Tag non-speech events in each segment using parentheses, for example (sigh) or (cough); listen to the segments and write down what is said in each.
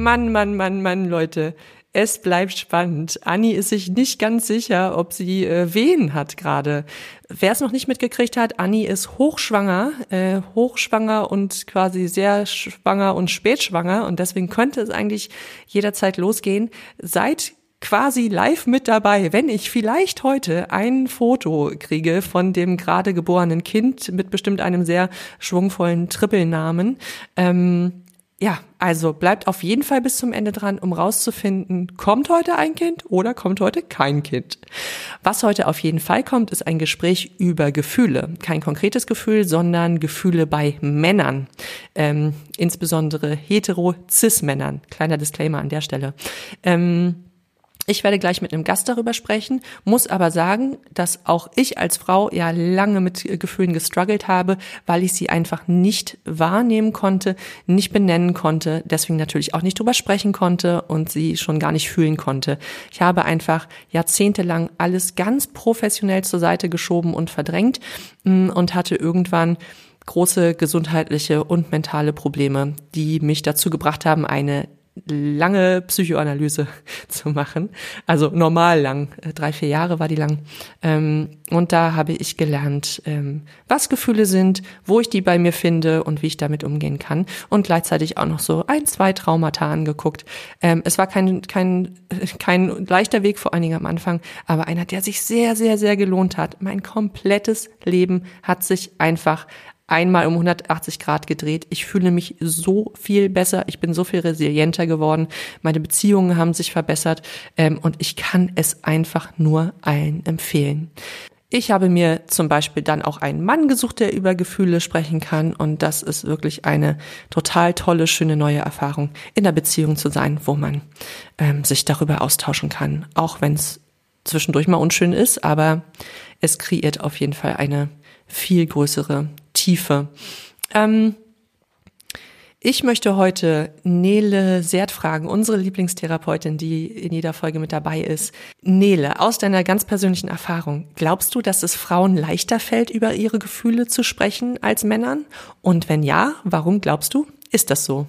Mann, Mann, Mann, Mann, Leute. Es bleibt spannend. Anni ist sich nicht ganz sicher, ob sie äh, Wehen hat gerade. Wer es noch nicht mitgekriegt hat, Anni ist hochschwanger, äh, hochschwanger und quasi sehr schwanger und spätschwanger und deswegen könnte es eigentlich jederzeit losgehen. Seid quasi live mit dabei, wenn ich vielleicht heute ein Foto kriege von dem gerade geborenen Kind mit bestimmt einem sehr schwungvollen Trippelnamen. Ähm, ja, also bleibt auf jeden Fall bis zum Ende dran, um rauszufinden, kommt heute ein Kind oder kommt heute kein Kind. Was heute auf jeden Fall kommt, ist ein Gespräch über Gefühle. Kein konkretes Gefühl, sondern Gefühle bei Männern. Ähm, insbesondere hetero-cis-Männern. Kleiner Disclaimer an der Stelle. Ähm, ich werde gleich mit einem Gast darüber sprechen, muss aber sagen, dass auch ich als Frau ja lange mit Gefühlen gestruggelt habe, weil ich sie einfach nicht wahrnehmen konnte, nicht benennen konnte, deswegen natürlich auch nicht drüber sprechen konnte und sie schon gar nicht fühlen konnte. Ich habe einfach jahrzehntelang alles ganz professionell zur Seite geschoben und verdrängt mm, und hatte irgendwann große gesundheitliche und mentale Probleme, die mich dazu gebracht haben, eine lange Psychoanalyse (laughs) zu machen. Also normal lang, äh, drei, vier Jahre war die lang. Ähm, und da habe ich gelernt, ähm, was Gefühle sind, wo ich die bei mir finde und wie ich damit umgehen kann. Und gleichzeitig auch noch so ein, zwei Traumata angeguckt. Ähm, es war kein, kein, (laughs) kein leichter Weg, vor allen Dingen am Anfang, aber einer, der sich sehr, sehr, sehr gelohnt hat. Mein komplettes Leben hat sich einfach einmal um 180 Grad gedreht. Ich fühle mich so viel besser. Ich bin so viel resilienter geworden. Meine Beziehungen haben sich verbessert ähm, und ich kann es einfach nur allen empfehlen. Ich habe mir zum Beispiel dann auch einen Mann gesucht, der über Gefühle sprechen kann. Und das ist wirklich eine total tolle, schöne neue Erfahrung, in der Beziehung zu sein, wo man ähm, sich darüber austauschen kann. Auch wenn es zwischendurch mal unschön ist, aber es kreiert auf jeden Fall eine viel größere Tiefe. Ähm, ich möchte heute Nele Sert fragen, unsere Lieblingstherapeutin, die in jeder Folge mit dabei ist. Nele, aus deiner ganz persönlichen Erfahrung, glaubst du, dass es Frauen leichter fällt, über ihre Gefühle zu sprechen als Männern? Und wenn ja, warum glaubst du? Ist das so?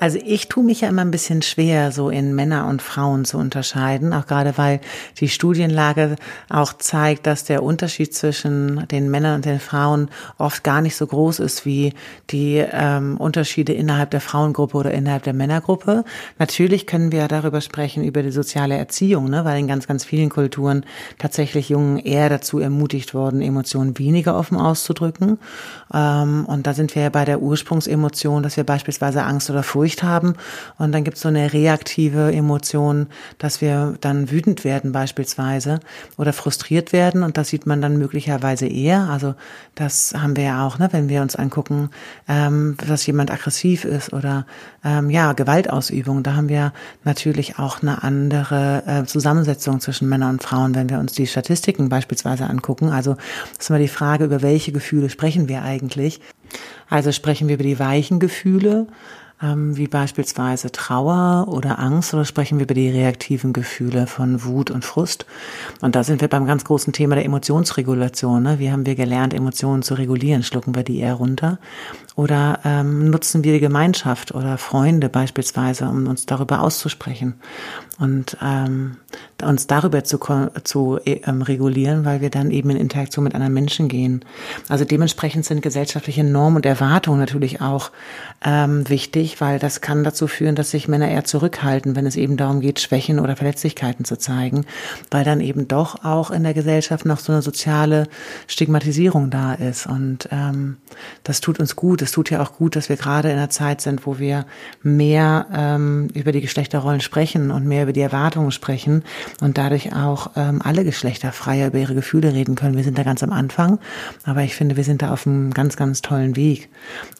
Also ich tue mich ja immer ein bisschen schwer, so in Männer und Frauen zu unterscheiden, auch gerade weil die Studienlage auch zeigt, dass der Unterschied zwischen den Männern und den Frauen oft gar nicht so groß ist wie die ähm, Unterschiede innerhalb der Frauengruppe oder innerhalb der Männergruppe. Natürlich können wir darüber sprechen, über die soziale Erziehung, ne, weil in ganz, ganz vielen Kulturen tatsächlich Jungen eher dazu ermutigt worden, Emotionen weniger offen auszudrücken. Ähm, und da sind wir ja bei der Ursprungsemotion, dass wir beispielsweise Angst oder Furcht Furcht haben und dann gibt es so eine reaktive Emotion, dass wir dann wütend werden beispielsweise oder frustriert werden und das sieht man dann möglicherweise eher. Also das haben wir ja auch, ne, wenn wir uns angucken, ähm, dass jemand aggressiv ist oder ähm, ja Gewaltausübung. Da haben wir natürlich auch eine andere äh, Zusammensetzung zwischen Männern und Frauen, wenn wir uns die Statistiken beispielsweise angucken. Also ist immer die Frage, über welche Gefühle sprechen wir eigentlich. Also sprechen wir über die weichen Gefühle, ähm, wie beispielsweise Trauer oder Angst oder sprechen wir über die reaktiven Gefühle von Wut und Frust. Und da sind wir beim ganz großen Thema der Emotionsregulation. Ne? Wie haben wir gelernt, Emotionen zu regulieren? Schlucken wir die eher runter? Oder ähm, nutzen wir die Gemeinschaft oder Freunde beispielsweise, um uns darüber auszusprechen und ähm, uns darüber zu, zu ähm, regulieren, weil wir dann eben in Interaktion mit anderen Menschen gehen. Also dementsprechend sind gesellschaftliche Normen und Erwartungen natürlich auch ähm, wichtig, weil das kann dazu führen, dass sich Männer eher zurückhalten, wenn es eben darum geht, Schwächen oder Verletzlichkeiten zu zeigen, weil dann eben doch auch in der Gesellschaft noch so eine soziale Stigmatisierung da ist. Und ähm, das tut uns gut es tut ja auch gut, dass wir gerade in einer Zeit sind, wo wir mehr ähm, über die Geschlechterrollen sprechen und mehr über die Erwartungen sprechen und dadurch auch ähm, alle Geschlechter freier über ihre Gefühle reden können. Wir sind da ganz am Anfang, aber ich finde, wir sind da auf einem ganz, ganz tollen Weg.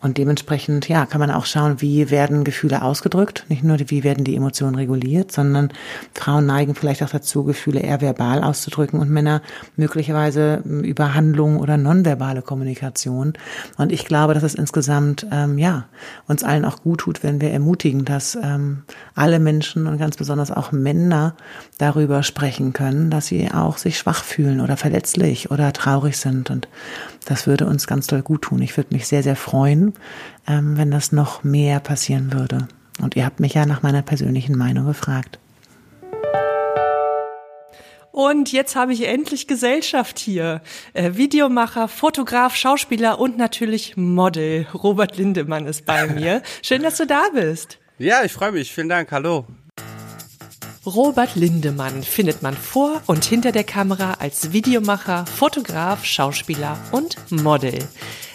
Und dementsprechend, ja, kann man auch schauen, wie werden Gefühle ausgedrückt, nicht nur wie werden die Emotionen reguliert, sondern Frauen neigen vielleicht auch dazu, Gefühle eher verbal auszudrücken und Männer möglicherweise über Handlungen oder nonverbale Kommunikation. Und ich glaube, dass es insgesamt insgesamt ähm, ja uns allen auch gut tut, wenn wir ermutigen, dass ähm, alle Menschen und ganz besonders auch Männer darüber sprechen können, dass sie auch sich schwach fühlen oder verletzlich oder traurig sind und das würde uns ganz doll gut tun. Ich würde mich sehr, sehr freuen, ähm, wenn das noch mehr passieren würde. Und ihr habt mich ja nach meiner persönlichen Meinung gefragt. Und jetzt habe ich endlich Gesellschaft hier. Äh, Videomacher, Fotograf, Schauspieler und natürlich Model. Robert Lindemann ist bei (laughs) mir. Schön, dass du da bist. Ja, ich freue mich. Vielen Dank. Hallo. Robert Lindemann findet man vor und hinter der Kamera als Videomacher, Fotograf, Schauspieler und Model.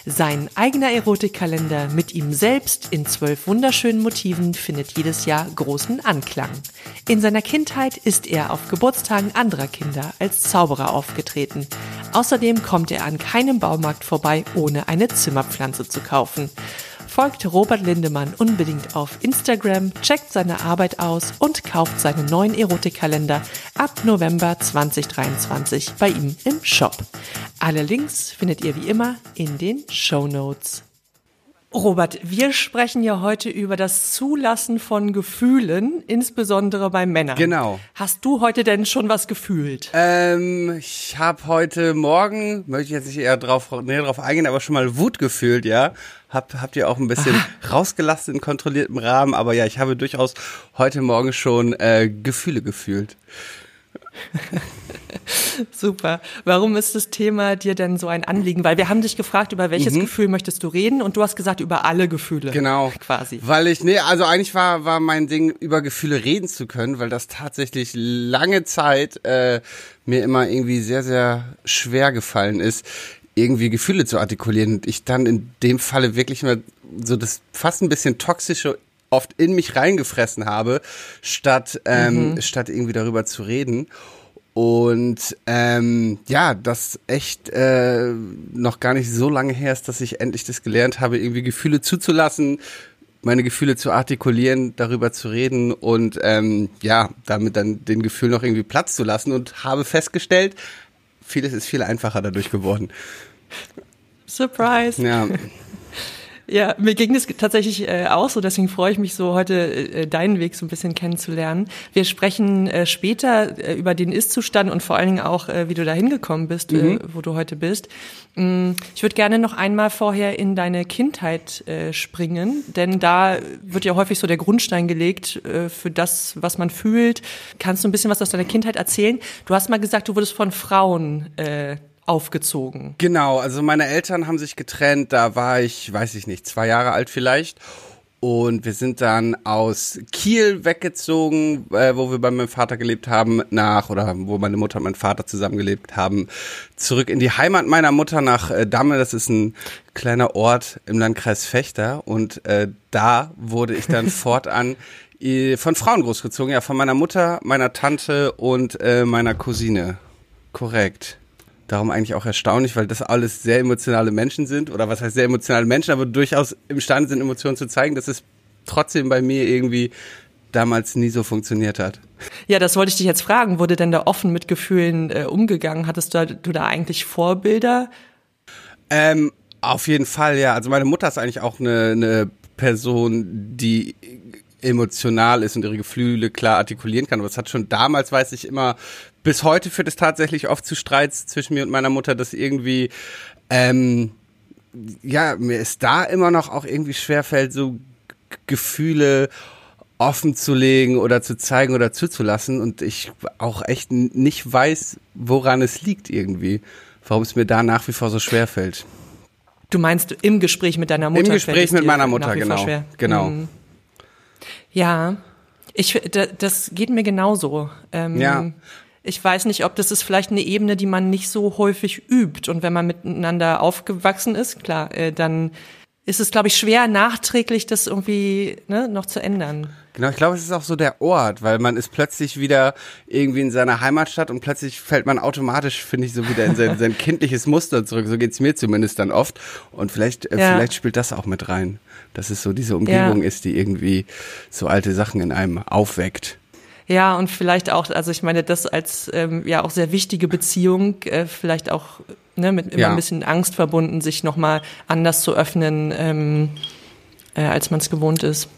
Sein eigener Erotikkalender mit ihm selbst in zwölf wunderschönen Motiven findet jedes Jahr großen Anklang. In seiner Kindheit ist er auf Geburtstagen anderer Kinder als Zauberer aufgetreten. Außerdem kommt er an keinem Baumarkt vorbei, ohne eine Zimmerpflanze zu kaufen. Folgt Robert Lindemann unbedingt auf Instagram, checkt seine Arbeit aus und kauft seinen neuen Erotikkalender ab November 2023 bei ihm im Shop. Alle Links findet ihr wie immer in den Show Notes. Robert, wir sprechen ja heute über das Zulassen von Gefühlen, insbesondere bei Männern. Genau. Hast du heute denn schon was gefühlt? Ähm, ich habe heute Morgen, möchte ich jetzt nicht eher drauf, näher drauf eingehen, aber schon mal Wut gefühlt, ja. Hab, habt ihr auch ein bisschen Aha. rausgelassen in kontrolliertem Rahmen, aber ja, ich habe durchaus heute Morgen schon äh, Gefühle gefühlt. (laughs) Super. Warum ist das Thema dir denn so ein Anliegen? Weil wir haben dich gefragt, über welches mhm. Gefühl möchtest du reden und du hast gesagt, über alle Gefühle. Genau. Quasi. Weil ich, nee, also eigentlich war, war mein Ding, über Gefühle reden zu können, weil das tatsächlich lange Zeit äh, mir immer irgendwie sehr, sehr schwer gefallen ist, irgendwie Gefühle zu artikulieren. Und ich dann in dem Falle wirklich mal so das fast ein bisschen toxische oft in mich reingefressen habe, statt, ähm, mhm. statt irgendwie darüber zu reden. Und ähm, ja, das echt äh, noch gar nicht so lange her ist, dass ich endlich das gelernt habe, irgendwie Gefühle zuzulassen, meine Gefühle zu artikulieren, darüber zu reden und ähm, ja, damit dann den Gefühl noch irgendwie Platz zu lassen und habe festgestellt, vieles ist viel einfacher dadurch geworden. Surprise. Ja. (laughs) Ja, mir ging es tatsächlich äh, auch so, deswegen freue ich mich so, heute äh, deinen Weg so ein bisschen kennenzulernen. Wir sprechen äh, später äh, über den Ist-Zustand und vor allen Dingen auch, äh, wie du da hingekommen bist, äh, mhm. äh, wo du heute bist. Mm, ich würde gerne noch einmal vorher in deine Kindheit äh, springen, denn da wird ja häufig so der Grundstein gelegt äh, für das, was man fühlt. Kannst du ein bisschen was aus deiner Kindheit erzählen? Du hast mal gesagt, du wurdest von Frauen äh, aufgezogen. Genau, also meine Eltern haben sich getrennt, da war ich, weiß ich nicht, zwei Jahre alt vielleicht. Und wir sind dann aus Kiel weggezogen, äh, wo wir bei meinem Vater gelebt haben, nach, oder wo meine Mutter und mein Vater zusammengelebt haben, zurück in die Heimat meiner Mutter nach äh, Damme. Das ist ein kleiner Ort im Landkreis Fechter. Und äh, da wurde ich dann (laughs) fortan äh, von Frauen großgezogen, ja, von meiner Mutter, meiner Tante und äh, meiner Cousine. Korrekt darum eigentlich auch erstaunlich, weil das alles sehr emotionale Menschen sind oder was heißt sehr emotionale Menschen, aber durchaus imstande sind, Emotionen zu zeigen, dass es trotzdem bei mir irgendwie damals nie so funktioniert hat. Ja, das wollte ich dich jetzt fragen. Wurde denn da offen mit Gefühlen äh, umgegangen? Hattest du, du da eigentlich Vorbilder? Ähm, auf jeden Fall, ja. Also meine Mutter ist eigentlich auch eine, eine Person, die emotional ist und ihre Gefühle klar artikulieren kann. Aber es hat schon damals, weiß ich immer, bis heute führt es tatsächlich oft zu Streits zwischen mir und meiner Mutter, dass irgendwie, ähm, ja, mir ist da immer noch auch irgendwie schwerfällt, so Gefühle offen zu legen oder zu zeigen oder zuzulassen und ich auch echt nicht weiß, woran es liegt irgendwie, warum es mir da nach wie vor so schwer fällt. Du meinst im Gespräch mit deiner Mutter? Im Gespräch mit meiner Mutter, genau. Genau. Mhm. Ja, ich, das geht mir genauso. Ähm, ja. Ich weiß nicht, ob das ist vielleicht eine Ebene, die man nicht so häufig übt. Und wenn man miteinander aufgewachsen ist, klar, äh, dann ist es, glaube ich, schwer, nachträglich das irgendwie ne, noch zu ändern. Genau, ich glaube, es ist auch so der Ort, weil man ist plötzlich wieder irgendwie in seiner Heimatstadt und plötzlich fällt man automatisch, finde ich, so wieder in sein, (laughs) sein kindliches Muster zurück. So geht's mir zumindest dann oft. Und vielleicht, äh, ja. vielleicht spielt das auch mit rein, dass es so diese Umgebung ja. ist, die irgendwie so alte Sachen in einem aufweckt. Ja, und vielleicht auch, also ich meine, das als ähm, ja auch sehr wichtige Beziehung, äh, vielleicht auch ne, mit immer ja. ein bisschen Angst verbunden, sich nochmal anders zu öffnen, ähm, äh, als man es gewohnt ist.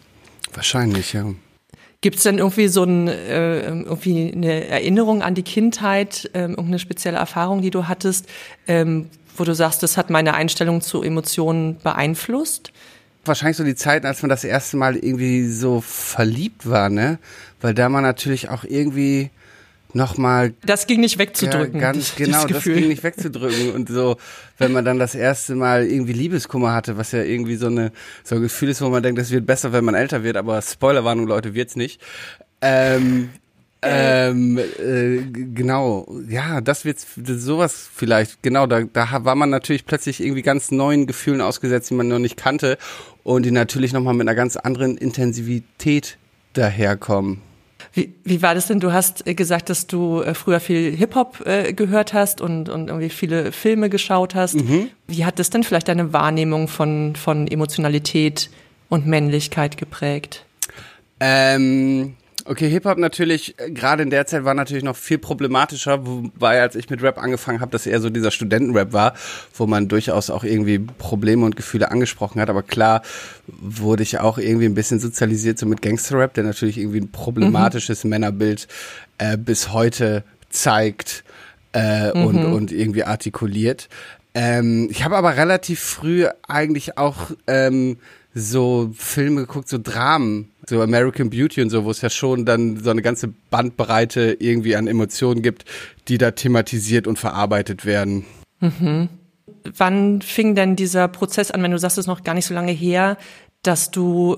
Wahrscheinlich, ja. Gibt es denn irgendwie so ein, äh, irgendwie eine Erinnerung an die Kindheit, äh, irgendeine spezielle Erfahrung, die du hattest, ähm, wo du sagst, das hat meine Einstellung zu Emotionen beeinflusst? Wahrscheinlich so die Zeiten, als man das erste Mal irgendwie so verliebt war, ne? Weil da man natürlich auch irgendwie nochmal. Das ging nicht wegzudrücken. Ja, ganz genau, das, ging nicht wegzudrücken. Und so, wenn man dann das erste Mal irgendwie Liebeskummer hatte, was ja irgendwie so eine so ein Gefühl ist, wo man denkt, das wird besser, wenn man älter wird, aber Spoilerwarnung, Leute, wird's nicht. Ähm, ähm, äh, genau, ja, das wird sowas vielleicht, genau, da, da war man natürlich plötzlich irgendwie ganz neuen Gefühlen ausgesetzt, die man noch nicht kannte und die natürlich nochmal mit einer ganz anderen Intensivität daherkommen. Wie, wie war das denn? Du hast äh, gesagt, dass du äh, früher viel Hip-Hop äh, gehört hast und, und irgendwie viele Filme geschaut hast. Mhm. Wie hat das denn vielleicht deine Wahrnehmung von, von Emotionalität und Männlichkeit geprägt? Ähm, Okay, Hip-Hop natürlich, äh, gerade in der Zeit war natürlich noch viel problematischer, wobei als ich mit Rap angefangen habe, das eher so dieser Studentenrap war, wo man durchaus auch irgendwie Probleme und Gefühle angesprochen hat. Aber klar wurde ich auch irgendwie ein bisschen sozialisiert so mit Gangster-Rap, der natürlich irgendwie ein problematisches mhm. Männerbild äh, bis heute zeigt äh, mhm. und, und irgendwie artikuliert. Ähm, ich habe aber relativ früh eigentlich auch ähm, so Filme geguckt, so Dramen, so American Beauty und so, wo es ja schon dann so eine ganze Bandbreite irgendwie an Emotionen gibt, die da thematisiert und verarbeitet werden. Mhm. Wann fing denn dieser Prozess an, wenn du sagst, es ist noch gar nicht so lange her, dass du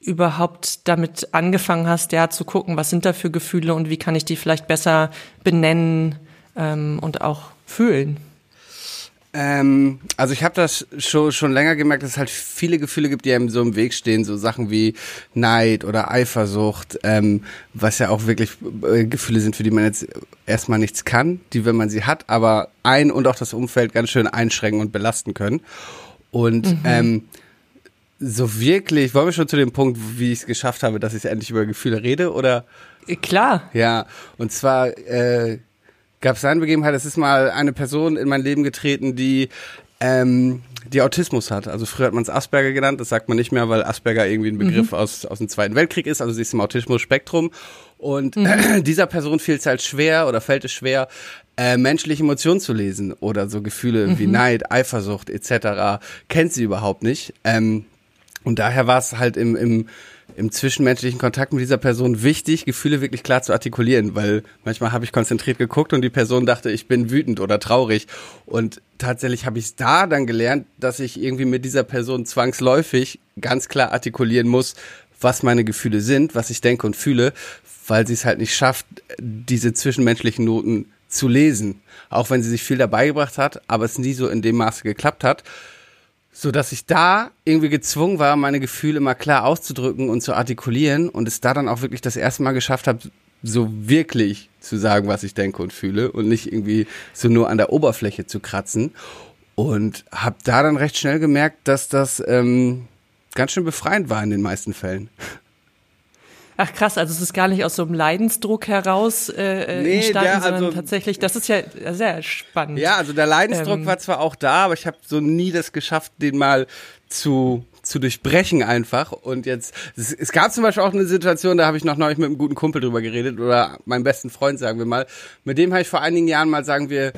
überhaupt damit angefangen hast, ja, zu gucken, was sind da für Gefühle und wie kann ich die vielleicht besser benennen ähm, und auch fühlen? Ähm, also ich habe das schon, schon länger gemerkt, dass es halt viele Gefühle gibt, die einem so im Weg stehen, so Sachen wie Neid oder Eifersucht, ähm, was ja auch wirklich äh, Gefühle sind, für die man jetzt erstmal nichts kann, die, wenn man sie hat, aber ein und auch das Umfeld ganz schön einschränken und belasten können. Und mhm. ähm, so wirklich, wollen wir schon zu dem Punkt, wie ich es geschafft habe, dass ich endlich über Gefühle rede, oder? Klar. Ja, und zwar äh, gab es eine Begebenheit, es ist mal eine Person in mein Leben getreten, die ähm, die Autismus hat. Also früher hat man es Asperger genannt, das sagt man nicht mehr, weil Asperger irgendwie ein Begriff mhm. aus, aus dem Zweiten Weltkrieg ist, also sie ist im Autismus-Spektrum. Und mhm. (clears throat) dieser Person fiel es halt schwer oder fällt es schwer, äh, menschliche Emotionen zu lesen oder so Gefühle mhm. wie Neid, Eifersucht etc. kennt sie überhaupt nicht. Ähm, und daher war es halt im, im im zwischenmenschlichen Kontakt mit dieser Person wichtig, Gefühle wirklich klar zu artikulieren, weil manchmal habe ich konzentriert geguckt und die Person dachte, ich bin wütend oder traurig. Und tatsächlich habe ich da dann gelernt, dass ich irgendwie mit dieser Person zwangsläufig ganz klar artikulieren muss, was meine Gefühle sind, was ich denke und fühle, weil sie es halt nicht schafft, diese zwischenmenschlichen Noten zu lesen. Auch wenn sie sich viel dabei gebracht hat, aber es nie so in dem Maße geklappt hat so dass ich da irgendwie gezwungen war, meine Gefühle mal klar auszudrücken und zu artikulieren und es da dann auch wirklich das erste Mal geschafft habe, so wirklich zu sagen, was ich denke und fühle und nicht irgendwie so nur an der Oberfläche zu kratzen und habe da dann recht schnell gemerkt, dass das ähm, ganz schön befreiend war in den meisten Fällen. Ach krass, also es ist gar nicht aus so einem Leidensdruck heraus äh, äh nee, entstanden, der, also, sondern tatsächlich, das ist ja sehr spannend. Ja, also der Leidensdruck ähm, war zwar auch da, aber ich habe so nie das geschafft, den mal zu zu durchbrechen einfach. Und jetzt es, es gab zum Beispiel auch eine Situation, da habe ich noch neulich mit einem guten Kumpel drüber geredet oder meinem besten Freund sagen wir mal, mit dem habe ich vor einigen Jahren mal sagen wir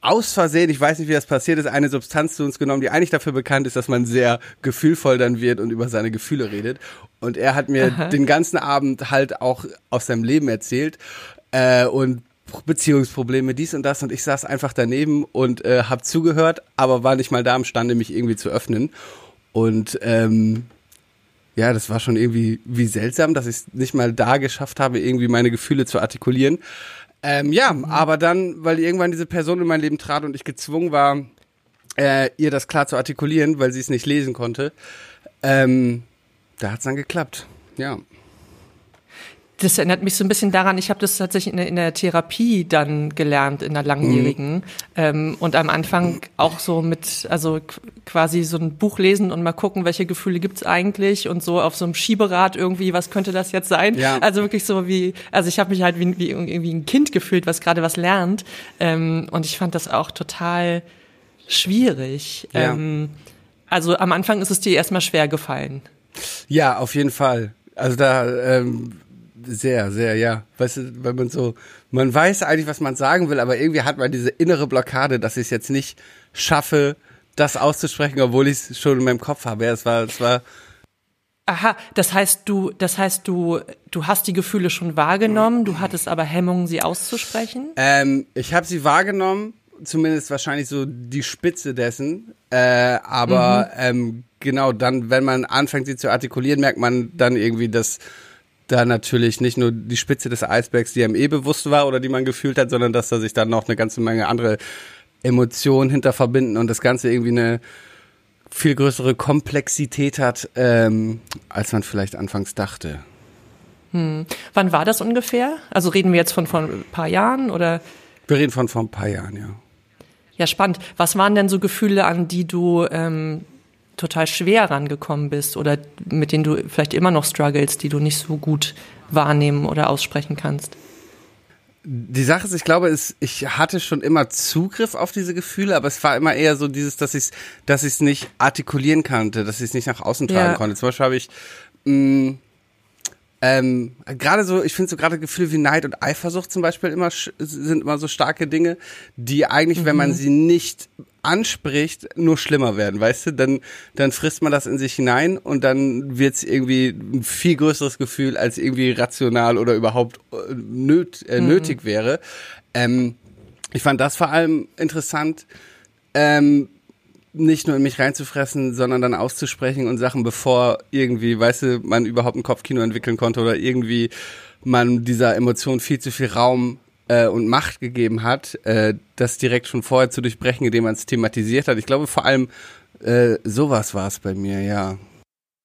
aus Versehen, ich weiß nicht, wie das passiert ist, eine Substanz zu uns genommen, die eigentlich dafür bekannt ist, dass man sehr gefühlvoll dann wird und über seine Gefühle redet. Und er hat mir Aha. den ganzen Abend halt auch aus seinem Leben erzählt äh, und Beziehungsprobleme, dies und das. Und ich saß einfach daneben und äh, habe zugehört, aber war nicht mal da imstande, mich irgendwie zu öffnen. Und ähm, ja, das war schon irgendwie wie seltsam, dass ich es nicht mal da geschafft habe, irgendwie meine Gefühle zu artikulieren. Ähm, ja, mhm. aber dann, weil irgendwann diese Person in mein Leben trat und ich gezwungen war, äh, ihr das klar zu artikulieren, weil sie es nicht lesen konnte, ähm, da hat's dann geklappt. Ja das erinnert mich so ein bisschen daran, ich habe das tatsächlich in der, in der, Therapie dann gelernt, in der langjährigen. Mhm. Ähm, und am Anfang auch so mit, also quasi so ein Buch lesen und mal gucken, welche Gefühle gibt's eigentlich und so auf so einem Schieberad irgendwie, was könnte das jetzt sein? Ja. Also wirklich so wie, also ich habe mich halt wie, wie irgendwie ein Kind gefühlt, was gerade was lernt. Ähm, und ich fand das auch total schwierig. Ja. Ähm, also am Anfang ist es dir erstmal schwer gefallen. Ja, auf jeden Fall. Also da ähm, sehr, sehr, ja. Weißt du, weil man so, man weiß eigentlich, was man sagen will, aber irgendwie hat man diese innere Blockade, dass ich es jetzt nicht schaffe, das auszusprechen, obwohl ich es schon in meinem Kopf habe. Ja, es war, es war. Aha, das heißt, du, das heißt, du, du hast die Gefühle schon wahrgenommen, du hattest aber Hemmungen, sie auszusprechen? Ähm, ich habe sie wahrgenommen, zumindest wahrscheinlich so die Spitze dessen. Äh, aber mhm. ähm, genau, dann, wenn man anfängt, sie zu artikulieren, merkt man dann irgendwie, dass da natürlich nicht nur die Spitze des Eisbergs, die einem eh bewusst war oder die man gefühlt hat, sondern dass da sich dann noch eine ganze Menge andere Emotionen hinter verbinden und das Ganze irgendwie eine viel größere Komplexität hat, ähm, als man vielleicht anfangs dachte. Hm. Wann war das ungefähr? Also reden wir jetzt von von ein paar Jahren oder? Wir reden von vor ein paar Jahren, ja. Ja, spannend. Was waren denn so Gefühle, an die du ähm, total schwer rangekommen bist oder mit denen du vielleicht immer noch struggles, die du nicht so gut wahrnehmen oder aussprechen kannst? Die Sache ist, ich glaube, es, ich hatte schon immer Zugriff auf diese Gefühle, aber es war immer eher so dieses, dass ich es dass ich's nicht artikulieren konnte, dass ich es nicht nach außen tragen ja. konnte. Zum Beispiel habe ich mh, mm, ähm, gerade so, ich finde so gerade Gefühle wie Neid und Eifersucht zum Beispiel immer sind immer so starke Dinge, die eigentlich, mhm. wenn man mhm. sie nicht anspricht, nur schlimmer werden, weißt du? Dann, dann frisst man das in sich hinein und dann wird's irgendwie ein viel größeres Gefühl, als irgendwie rational oder überhaupt äh, nöt, äh, mhm. nötig wäre. Ähm, ich fand das vor allem interessant. Ähm, nicht nur in mich reinzufressen, sondern dann auszusprechen und Sachen, bevor irgendwie, weißt du, man überhaupt ein Kopfkino entwickeln konnte oder irgendwie man dieser Emotion viel zu viel Raum äh, und Macht gegeben hat, äh, das direkt schon vorher zu durchbrechen, indem man es thematisiert hat. Ich glaube, vor allem äh, sowas war es bei mir, ja.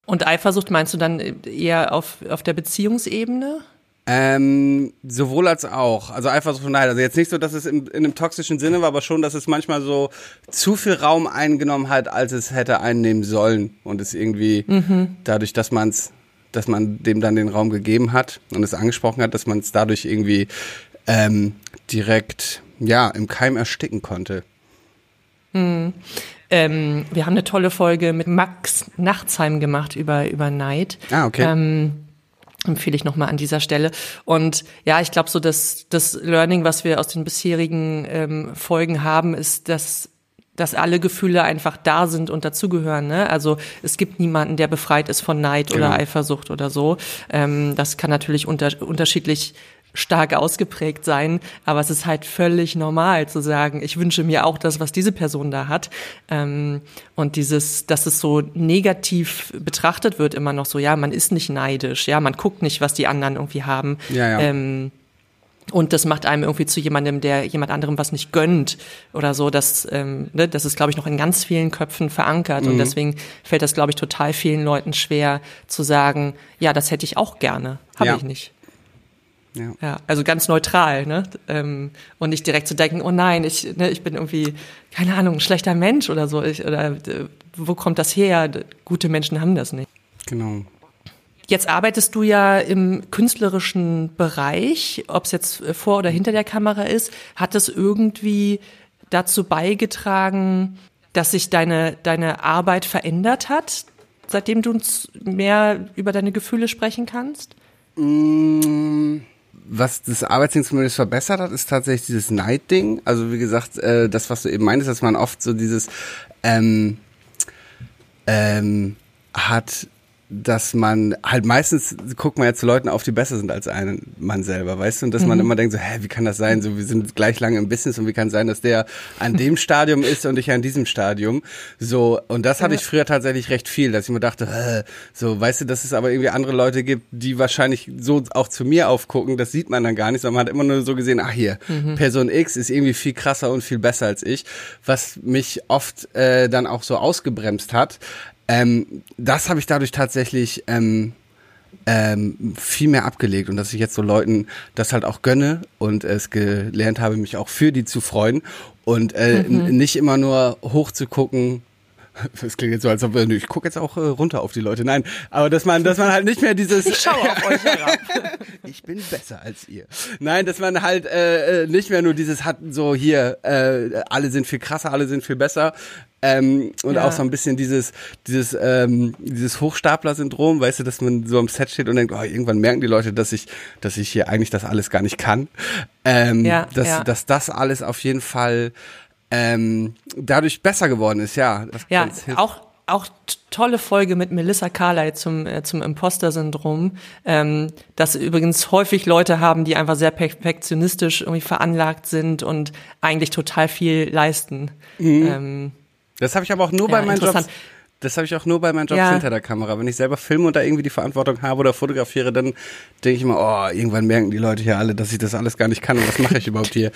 Und Eifersucht meinst du dann eher auf, auf der Beziehungsebene? Ähm, sowohl als auch. Also einfach so von Neid. Also jetzt nicht so, dass es in, in einem toxischen Sinne war, aber schon, dass es manchmal so zu viel Raum eingenommen hat, als es hätte einnehmen sollen. Und es irgendwie mhm. dadurch, dass man es, dass man dem dann den Raum gegeben hat und es angesprochen hat, dass man es dadurch irgendwie ähm, direkt ja im Keim ersticken konnte. Mhm. Ähm, wir haben eine tolle Folge mit Max Nachtsheim gemacht über, über Neid. Ah, okay. Ähm, empfehle ich nochmal an dieser Stelle. Und ja, ich glaube so, dass das Learning, was wir aus den bisherigen ähm, Folgen haben, ist, dass dass alle Gefühle einfach da sind und dazugehören. Ne? Also es gibt niemanden, der befreit ist von Neid genau. oder Eifersucht oder so. Ähm, das kann natürlich unter, unterschiedlich stark ausgeprägt sein, aber es ist halt völlig normal zu sagen, ich wünsche mir auch das, was diese Person da hat. Ähm, und dieses, dass es so negativ betrachtet wird, immer noch so, ja, man ist nicht neidisch, ja, man guckt nicht, was die anderen irgendwie haben. Ja, ja. Ähm, und das macht einem irgendwie zu jemandem, der jemand anderem was nicht gönnt oder so. Das, ähm, ne, das ist, glaube ich, noch in ganz vielen Köpfen verankert. Mhm. Und deswegen fällt das, glaube ich, total vielen Leuten schwer zu sagen, ja, das hätte ich auch gerne. Habe ja. ich nicht. Ja. ja, also ganz neutral, ne? Ähm, und nicht direkt zu denken, oh nein, ich, ne, ich bin irgendwie, keine Ahnung, ein schlechter Mensch oder so. Ich, oder äh, wo kommt das her? Gute Menschen haben das nicht. Genau. Jetzt arbeitest du ja im künstlerischen Bereich, ob es jetzt vor oder hinter der Kamera ist. Hat das irgendwie dazu beigetragen, dass sich deine, deine Arbeit verändert hat, seitdem du uns mehr über deine Gefühle sprechen kannst? Mmh was das Arbeitsding verbessert hat, ist tatsächlich dieses Neidding. Also wie gesagt, äh, das, was du eben meintest, dass man oft so dieses ähm, ähm, hat, dass man halt meistens guckt man ja zu Leuten auf, die besser sind als einen man selber, weißt du? Und dass mhm. man immer denkt so, hä, wie kann das sein? So, wir sind gleich lange im Business und wie kann es sein, dass der an dem Stadium ist und ich an diesem Stadium? So, und das hatte ich früher tatsächlich recht viel, dass ich mir dachte, hä, so, weißt du, dass es aber irgendwie andere Leute gibt, die wahrscheinlich so auch zu mir aufgucken, das sieht man dann gar nicht, sondern man hat immer nur so gesehen, ach hier, mhm. Person X ist irgendwie viel krasser und viel besser als ich, was mich oft äh, dann auch so ausgebremst hat. Ähm, das habe ich dadurch tatsächlich ähm, ähm, viel mehr abgelegt und dass ich jetzt so Leuten das halt auch gönne und es gelernt habe, mich auch für die zu freuen und äh, mhm. nicht immer nur hoch zu gucken, (laughs) das klingt jetzt so, als ob wir, ich gucke jetzt auch äh, runter auf die Leute. Nein, aber dass man, dass man halt nicht mehr dieses. Ich schaue auf euch herab. (laughs) ich bin besser als ihr. Nein, dass man halt äh, äh, nicht mehr nur dieses hat, so hier, äh, alle sind viel krasser, alle sind viel besser. Ähm, und ja. auch so ein bisschen dieses, dieses, ähm, dieses Hochstapler-Syndrom, weißt du, dass man so am Set steht und denkt, oh, irgendwann merken die Leute, dass ich, dass ich hier eigentlich das alles gar nicht kann. Ähm, ja, dass, ja. dass das alles auf jeden Fall ähm, dadurch besser geworden ist, ja. ja, auch auch tolle Folge mit Melissa Carley zum äh, zum Imposter-Syndrom, ähm, dass übrigens häufig Leute haben, die einfach sehr perfektionistisch irgendwie veranlagt sind und eigentlich total viel leisten. Mhm. Ähm, das habe ich aber auch nur ja, bei meinen Jobs. Das habe ich auch nur bei meinen Jobs ja. hinter der Kamera. Wenn ich selber filme und da irgendwie die Verantwortung habe oder fotografiere, dann denke ich immer, oh, irgendwann merken die Leute hier alle, dass ich das alles gar nicht kann und was mache ich überhaupt hier?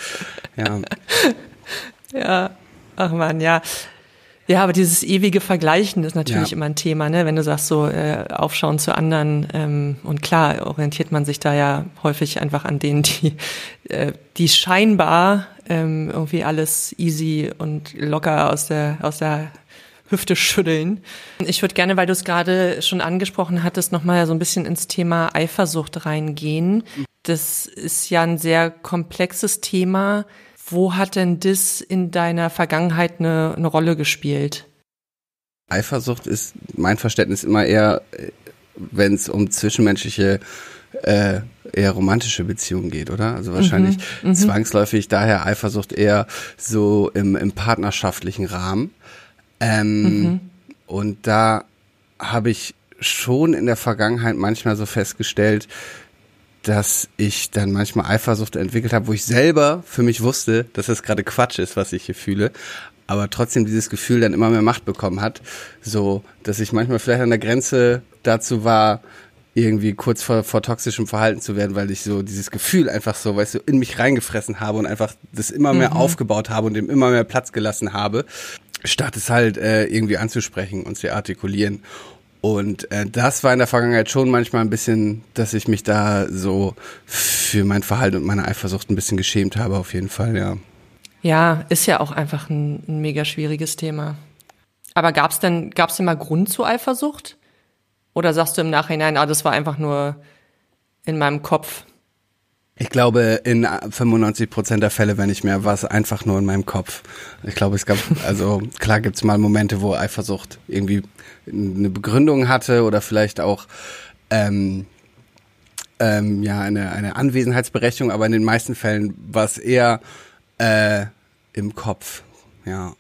Ja. (laughs) Ja, ach man, ja. Ja, aber dieses ewige Vergleichen ist natürlich ja. immer ein Thema, ne? Wenn du sagst, so äh, aufschauen zu anderen ähm, und klar orientiert man sich da ja häufig einfach an denen, die, äh, die scheinbar ähm, irgendwie alles easy und locker aus der aus der Hüfte schütteln. Ich würde gerne, weil du es gerade schon angesprochen hattest, nochmal so ein bisschen ins Thema Eifersucht reingehen. Das ist ja ein sehr komplexes Thema. Wo hat denn das in deiner Vergangenheit eine, eine Rolle gespielt? Eifersucht ist mein Verständnis immer eher, wenn es um zwischenmenschliche, äh, eher romantische Beziehungen geht, oder? Also wahrscheinlich mhm, mhm, zwangsläufig daher Eifersucht eher so im, im partnerschaftlichen Rahmen. Ähm, mhm. Und da habe ich schon in der Vergangenheit manchmal so festgestellt, dass ich dann manchmal Eifersucht entwickelt habe, wo ich selber für mich wusste, dass das gerade Quatsch ist, was ich hier fühle, aber trotzdem dieses Gefühl dann immer mehr Macht bekommen hat, so dass ich manchmal vielleicht an der Grenze dazu war, irgendwie kurz vor, vor toxischem Verhalten zu werden, weil ich so dieses Gefühl einfach so, weißt du, in mich reingefressen habe und einfach das immer mehr mhm. aufgebaut habe und dem immer mehr Platz gelassen habe, statt es halt äh, irgendwie anzusprechen und zu artikulieren. Und äh, das war in der Vergangenheit schon manchmal ein bisschen, dass ich mich da so für mein Verhalten und meine Eifersucht ein bisschen geschämt habe, auf jeden Fall, ja. Ja, ist ja auch einfach ein, ein mega schwieriges Thema. Aber gab's denn, gab's denn mal Grund zur Eifersucht? Oder sagst du im Nachhinein, ah, das war einfach nur in meinem Kopf? Ich glaube, in 95 Prozent der Fälle, wenn nicht mehr, war es einfach nur in meinem Kopf. Ich glaube, es gab, also klar gibt es mal Momente, wo Eifersucht irgendwie eine Begründung hatte oder vielleicht auch ähm, ähm, ja eine, eine Anwesenheitsberechtigung, aber in den meisten Fällen war es eher äh, im Kopf, ja.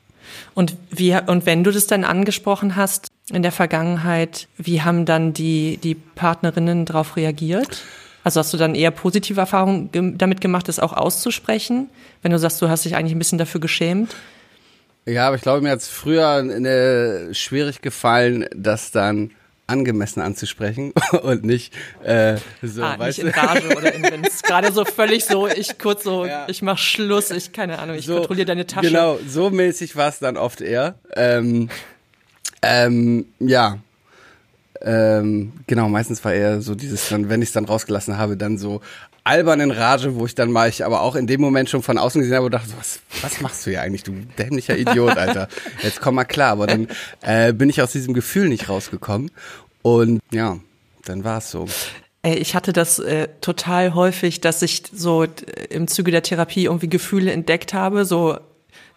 Und wie und wenn du das dann angesprochen hast in der Vergangenheit, wie haben dann die die Partnerinnen darauf reagiert? Also hast du dann eher positive Erfahrungen damit gemacht, das auch auszusprechen, wenn du sagst, du hast dich eigentlich ein bisschen dafür geschämt? Ja, aber ich glaube, mir hat es früher äh, schwierig gefallen, das dann angemessen anzusprechen (laughs) und nicht äh, so, ah, weißt nicht in Rage oder wenn es (laughs) gerade so völlig so, ich kurz so, ja. ich mach Schluss, ich keine Ahnung, ich so, kontrolliere deine Tasche. Genau, so mäßig war es dann oft eher. Ähm, ähm, ja, ähm, genau, meistens war eher so dieses dann, wenn ich es dann rausgelassen habe, dann so albern in Rage, wo ich dann mal ich aber auch in dem Moment schon von außen gesehen habe und dachte, was, was machst du hier eigentlich, du dämlicher Idiot, Alter. Jetzt komm mal klar. Aber dann äh, bin ich aus diesem Gefühl nicht rausgekommen. Und ja, dann war es so. Ich hatte das äh, total häufig, dass ich so im Zuge der Therapie irgendwie Gefühle entdeckt habe, so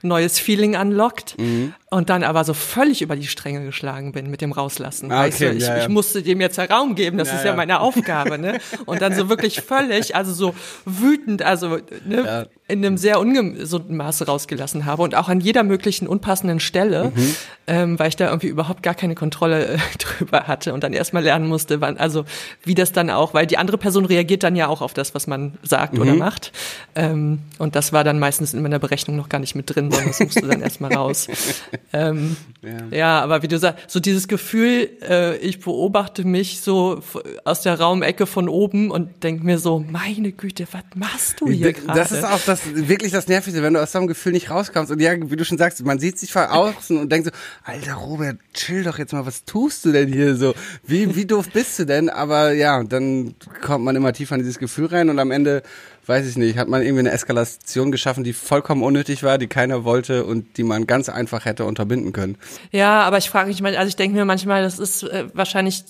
neues Feeling unlockt mhm. Und dann aber so völlig über die Stränge geschlagen bin mit dem Rauslassen. Ah, okay, weißt du, ich, ja, ja. ich musste dem jetzt Raum geben, das ja, ist ja, meine Aufgabe, ne? Und dann so wirklich völlig, also so wütend, also ne, in einem sehr ungesunden Maße rausgelassen habe und auch an jeder möglichen unpassenden Stelle, mhm. ähm, weil ich da irgendwie überhaupt gar keine Kontrolle äh, (laughs) drüber hatte und dann erstmal lernen musste, wann, also wie das dann auch, weil die andere Person reagiert dann ja auch auf das, was man sagt mhm. oder macht. Ähm, und das war dann meistens in meiner Berechnung noch gar nicht mit drin, sondern das musste dann erstmal raus. (laughs) Ähm, ja. ja. aber wie du sagst, so dieses Gefühl, äh, ich beobachte mich so aus der Raumecke von oben und denke mir so, meine Güte, was machst du hier gerade? Das ist auch das wirklich das Nervigste, wenn du aus so einem Gefühl nicht rauskommst. Und ja, wie du schon sagst, man sieht sich von außen und denkt so, alter Robert, chill doch jetzt mal, was tust du denn hier so? Wie, wie doof bist du denn? Aber ja, dann kommt man immer tiefer in dieses Gefühl rein und am Ende, weiß ich nicht, hat man irgendwie eine Eskalation geschaffen, die vollkommen unnötig war, die keiner wollte und die man ganz einfach hätte unterbinden können. Ja, aber ich frage mich mal, also ich denke mir manchmal, das ist äh, wahrscheinlich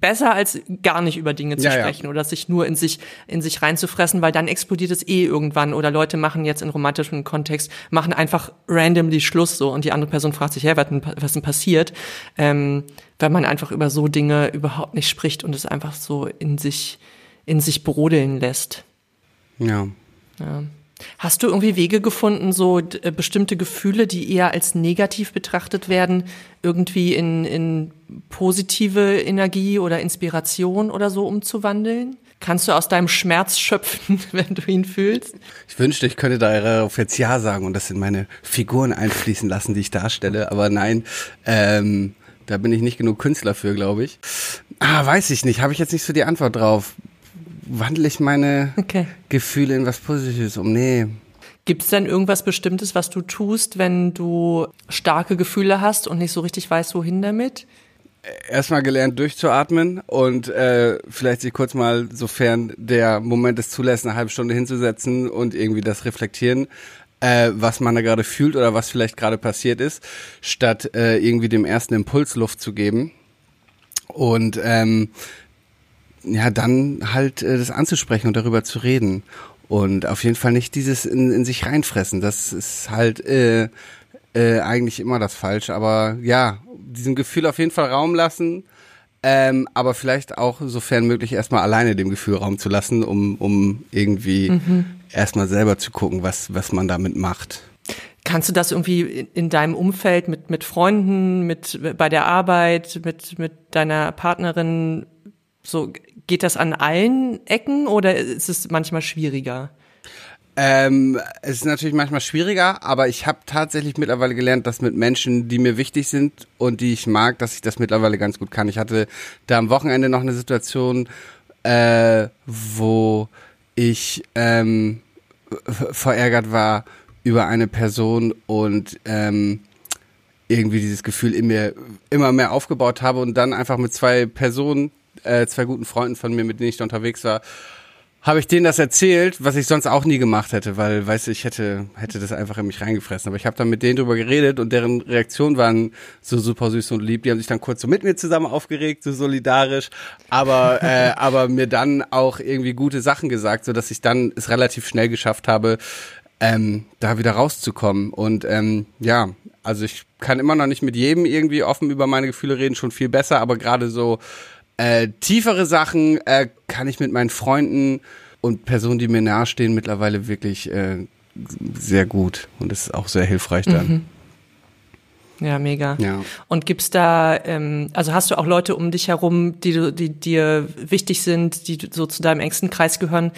besser als gar nicht über Dinge zu ja, sprechen ja. oder sich nur in sich in sich reinzufressen, weil dann explodiert es eh irgendwann oder Leute machen jetzt in romantischem Kontext machen einfach randomly Schluss so und die andere Person fragt sich, hey, was denn, was denn passiert, ähm, weil man einfach über so Dinge überhaupt nicht spricht und es einfach so in sich in sich brodeln lässt. Ja. Ja. Hast du irgendwie Wege gefunden, so äh, bestimmte Gefühle, die eher als negativ betrachtet werden, irgendwie in, in positive Energie oder Inspiration oder so umzuwandeln? Kannst du aus deinem Schmerz schöpfen, (laughs) wenn du ihn fühlst? Ich wünschte, ich könnte darauf jetzt Ja sagen und das in meine Figuren einfließen lassen, die ich darstelle. Aber nein, ähm, da bin ich nicht genug Künstler für, glaube ich. Ah, weiß ich nicht. Habe ich jetzt nicht so die Antwort drauf. Wandle ich meine okay. Gefühle in was Positives um? Nee. Gibt es denn irgendwas Bestimmtes, was du tust, wenn du starke Gefühle hast und nicht so richtig weißt, wohin damit? erstmal gelernt durchzuatmen und äh, vielleicht sich kurz mal, sofern der Moment es zulässt, eine halbe Stunde hinzusetzen und irgendwie das reflektieren, äh, was man da gerade fühlt oder was vielleicht gerade passiert ist, statt äh, irgendwie dem ersten Impuls Luft zu geben. Und ähm, ja, dann halt äh, das anzusprechen und darüber zu reden. Und auf jeden Fall nicht dieses in, in sich reinfressen. Das ist halt äh, äh, eigentlich immer das Falsche. Aber ja, diesem Gefühl auf jeden Fall Raum lassen. Ähm, aber vielleicht auch, sofern möglich, erstmal alleine dem Gefühl Raum zu lassen, um, um irgendwie mhm. erstmal selber zu gucken, was, was man damit macht. Kannst du das irgendwie in deinem Umfeld mit, mit Freunden, mit, bei der Arbeit, mit, mit deiner Partnerin, so, geht das an allen Ecken oder ist es manchmal schwieriger? Ähm, es ist natürlich manchmal schwieriger, aber ich habe tatsächlich mittlerweile gelernt, dass mit Menschen, die mir wichtig sind und die ich mag, dass ich das mittlerweile ganz gut kann. Ich hatte da am Wochenende noch eine Situation, äh, wo ich ähm, verärgert war über eine Person und ähm, irgendwie dieses Gefühl in mir immer mehr aufgebaut habe und dann einfach mit zwei Personen, äh, zwei guten Freunden von mir, mit denen ich da unterwegs war, habe ich denen das erzählt, was ich sonst auch nie gemacht hätte, weil, weißt du, ich hätte, hätte das einfach in mich reingefressen. Aber ich habe dann mit denen drüber geredet und deren Reaktionen waren so super süß und lieb. Die haben sich dann kurz so mit mir zusammen aufgeregt, so solidarisch, aber, äh, (laughs) aber mir dann auch irgendwie gute Sachen gesagt, so dass ich dann es relativ schnell geschafft habe, ähm, da wieder rauszukommen. Und ähm, ja, also ich kann immer noch nicht mit jedem irgendwie offen über meine Gefühle reden, schon viel besser, aber gerade so äh, tiefere Sachen äh, kann ich mit meinen Freunden und Personen, die mir nahestehen, mittlerweile wirklich äh, sehr gut. Und das ist auch sehr hilfreich dann. Mhm. Ja, mega. Ja. Und gibt's da, ähm, also hast du auch Leute um dich herum, die, die dir wichtig sind, die so zu deinem engsten Kreis gehören,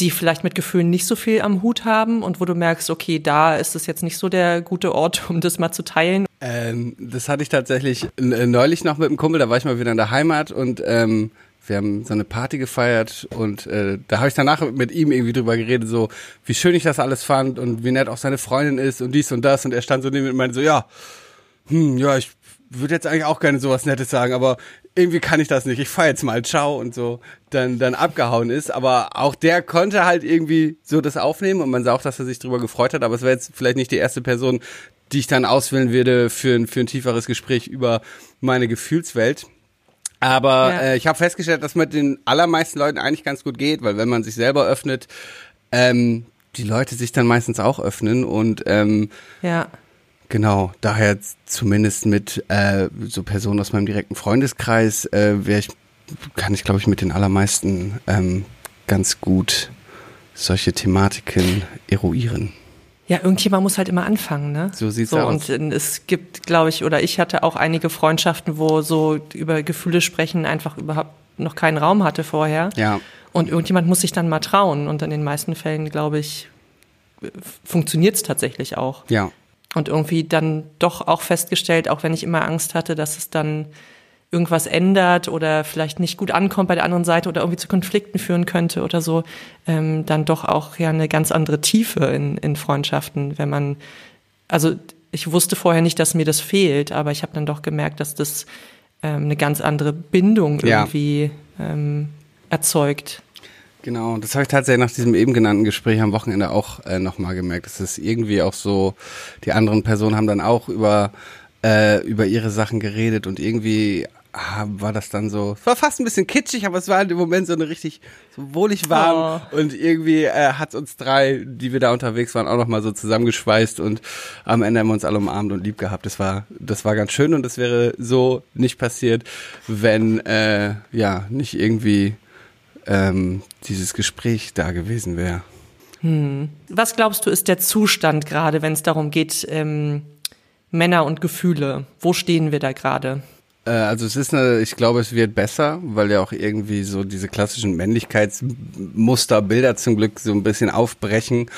die vielleicht mit Gefühlen nicht so viel am Hut haben und wo du merkst, okay, da ist es jetzt nicht so der gute Ort, (laughs) um das mal zu teilen? Ähm, das hatte ich tatsächlich äh, neulich noch mit einem Kumpel, da war ich mal wieder in der Heimat und ähm, wir haben so eine Party gefeiert und äh, da habe ich danach mit ihm irgendwie drüber geredet, so wie schön ich das alles fand und wie nett auch seine Freundin ist und dies und das und er stand so neben mir und meinte so, ja, hm, ja, ich würde jetzt eigentlich auch gerne sowas Nettes sagen, aber irgendwie kann ich das nicht. Ich fahr jetzt mal, ciao und so, dann, dann abgehauen ist. Aber auch der konnte halt irgendwie so das aufnehmen und man sah auch, dass er sich drüber gefreut hat. Aber es wäre jetzt vielleicht nicht die erste Person, die ich dann auswählen würde für ein, für ein tieferes Gespräch über meine Gefühlswelt. Aber ja. äh, ich habe festgestellt, dass mit den allermeisten Leuten eigentlich ganz gut geht, weil wenn man sich selber öffnet, ähm, die Leute sich dann meistens auch öffnen und ähm, ja. Genau, daher zumindest mit äh, so Personen aus meinem direkten Freundeskreis äh, wäre ich, kann ich glaube ich mit den allermeisten ähm, ganz gut solche Thematiken eruieren. Ja, irgendjemand muss halt immer anfangen, ne? So sieht's so, aus. Und es gibt, glaube ich, oder ich hatte auch einige Freundschaften, wo so über Gefühle sprechen einfach überhaupt noch keinen Raum hatte vorher. Ja. Und irgendjemand muss sich dann mal trauen. Und in den meisten Fällen, glaube ich, funktioniert es tatsächlich auch. Ja und irgendwie dann doch auch festgestellt, auch wenn ich immer Angst hatte, dass es dann irgendwas ändert oder vielleicht nicht gut ankommt bei der anderen Seite oder irgendwie zu Konflikten führen könnte oder so, ähm, dann doch auch ja eine ganz andere Tiefe in, in Freundschaften, wenn man, also ich wusste vorher nicht, dass mir das fehlt, aber ich habe dann doch gemerkt, dass das ähm, eine ganz andere Bindung irgendwie ja. ähm, erzeugt. Genau, das habe ich tatsächlich nach diesem eben genannten Gespräch am Wochenende auch äh, nochmal gemerkt. Es ist irgendwie auch so, die anderen Personen haben dann auch über, äh, über ihre Sachen geredet und irgendwie war das dann so, es war fast ein bisschen kitschig, aber es war halt im Moment so eine richtig so wohlig warm oh. und irgendwie äh, hat uns drei, die wir da unterwegs waren, auch nochmal so zusammengeschweißt und am Ende haben wir uns alle umarmt und lieb gehabt. Das war, das war ganz schön und das wäre so nicht passiert, wenn äh, ja nicht irgendwie ähm, dieses Gespräch da gewesen wäre. Hm. Was glaubst du, ist der Zustand gerade, wenn es darum geht, ähm, Männer und Gefühle? Wo stehen wir da gerade? Äh, also es ist eine, ich glaube, es wird besser, weil ja auch irgendwie so diese klassischen Männlichkeitsmuster, Bilder zum Glück so ein bisschen aufbrechen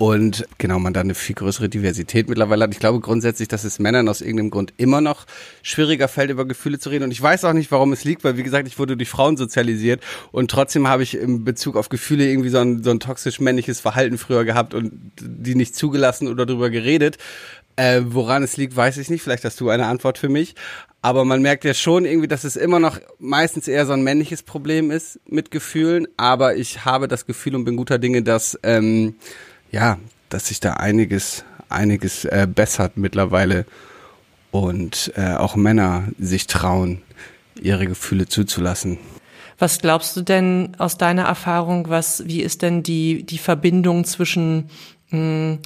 und genau, man da eine viel größere Diversität mittlerweile hat. Ich glaube grundsätzlich, dass es Männern aus irgendeinem Grund immer noch schwieriger fällt, über Gefühle zu reden. Und ich weiß auch nicht, warum es liegt, weil wie gesagt, ich wurde durch Frauen sozialisiert und trotzdem habe ich im Bezug auf Gefühle irgendwie so ein, so ein toxisch männliches Verhalten früher gehabt und die nicht zugelassen oder darüber geredet. Äh, woran es liegt, weiß ich nicht. Vielleicht hast du eine Antwort für mich. Aber man merkt ja schon irgendwie, dass es immer noch meistens eher so ein männliches Problem ist mit Gefühlen. Aber ich habe das Gefühl und bin guter Dinge, dass ähm, ja, dass sich da einiges, einiges äh, bessert mittlerweile und äh, auch Männer sich trauen, ihre Gefühle zuzulassen. Was glaubst du denn aus deiner Erfahrung, was, wie ist denn die, die Verbindung zwischen mh, hm,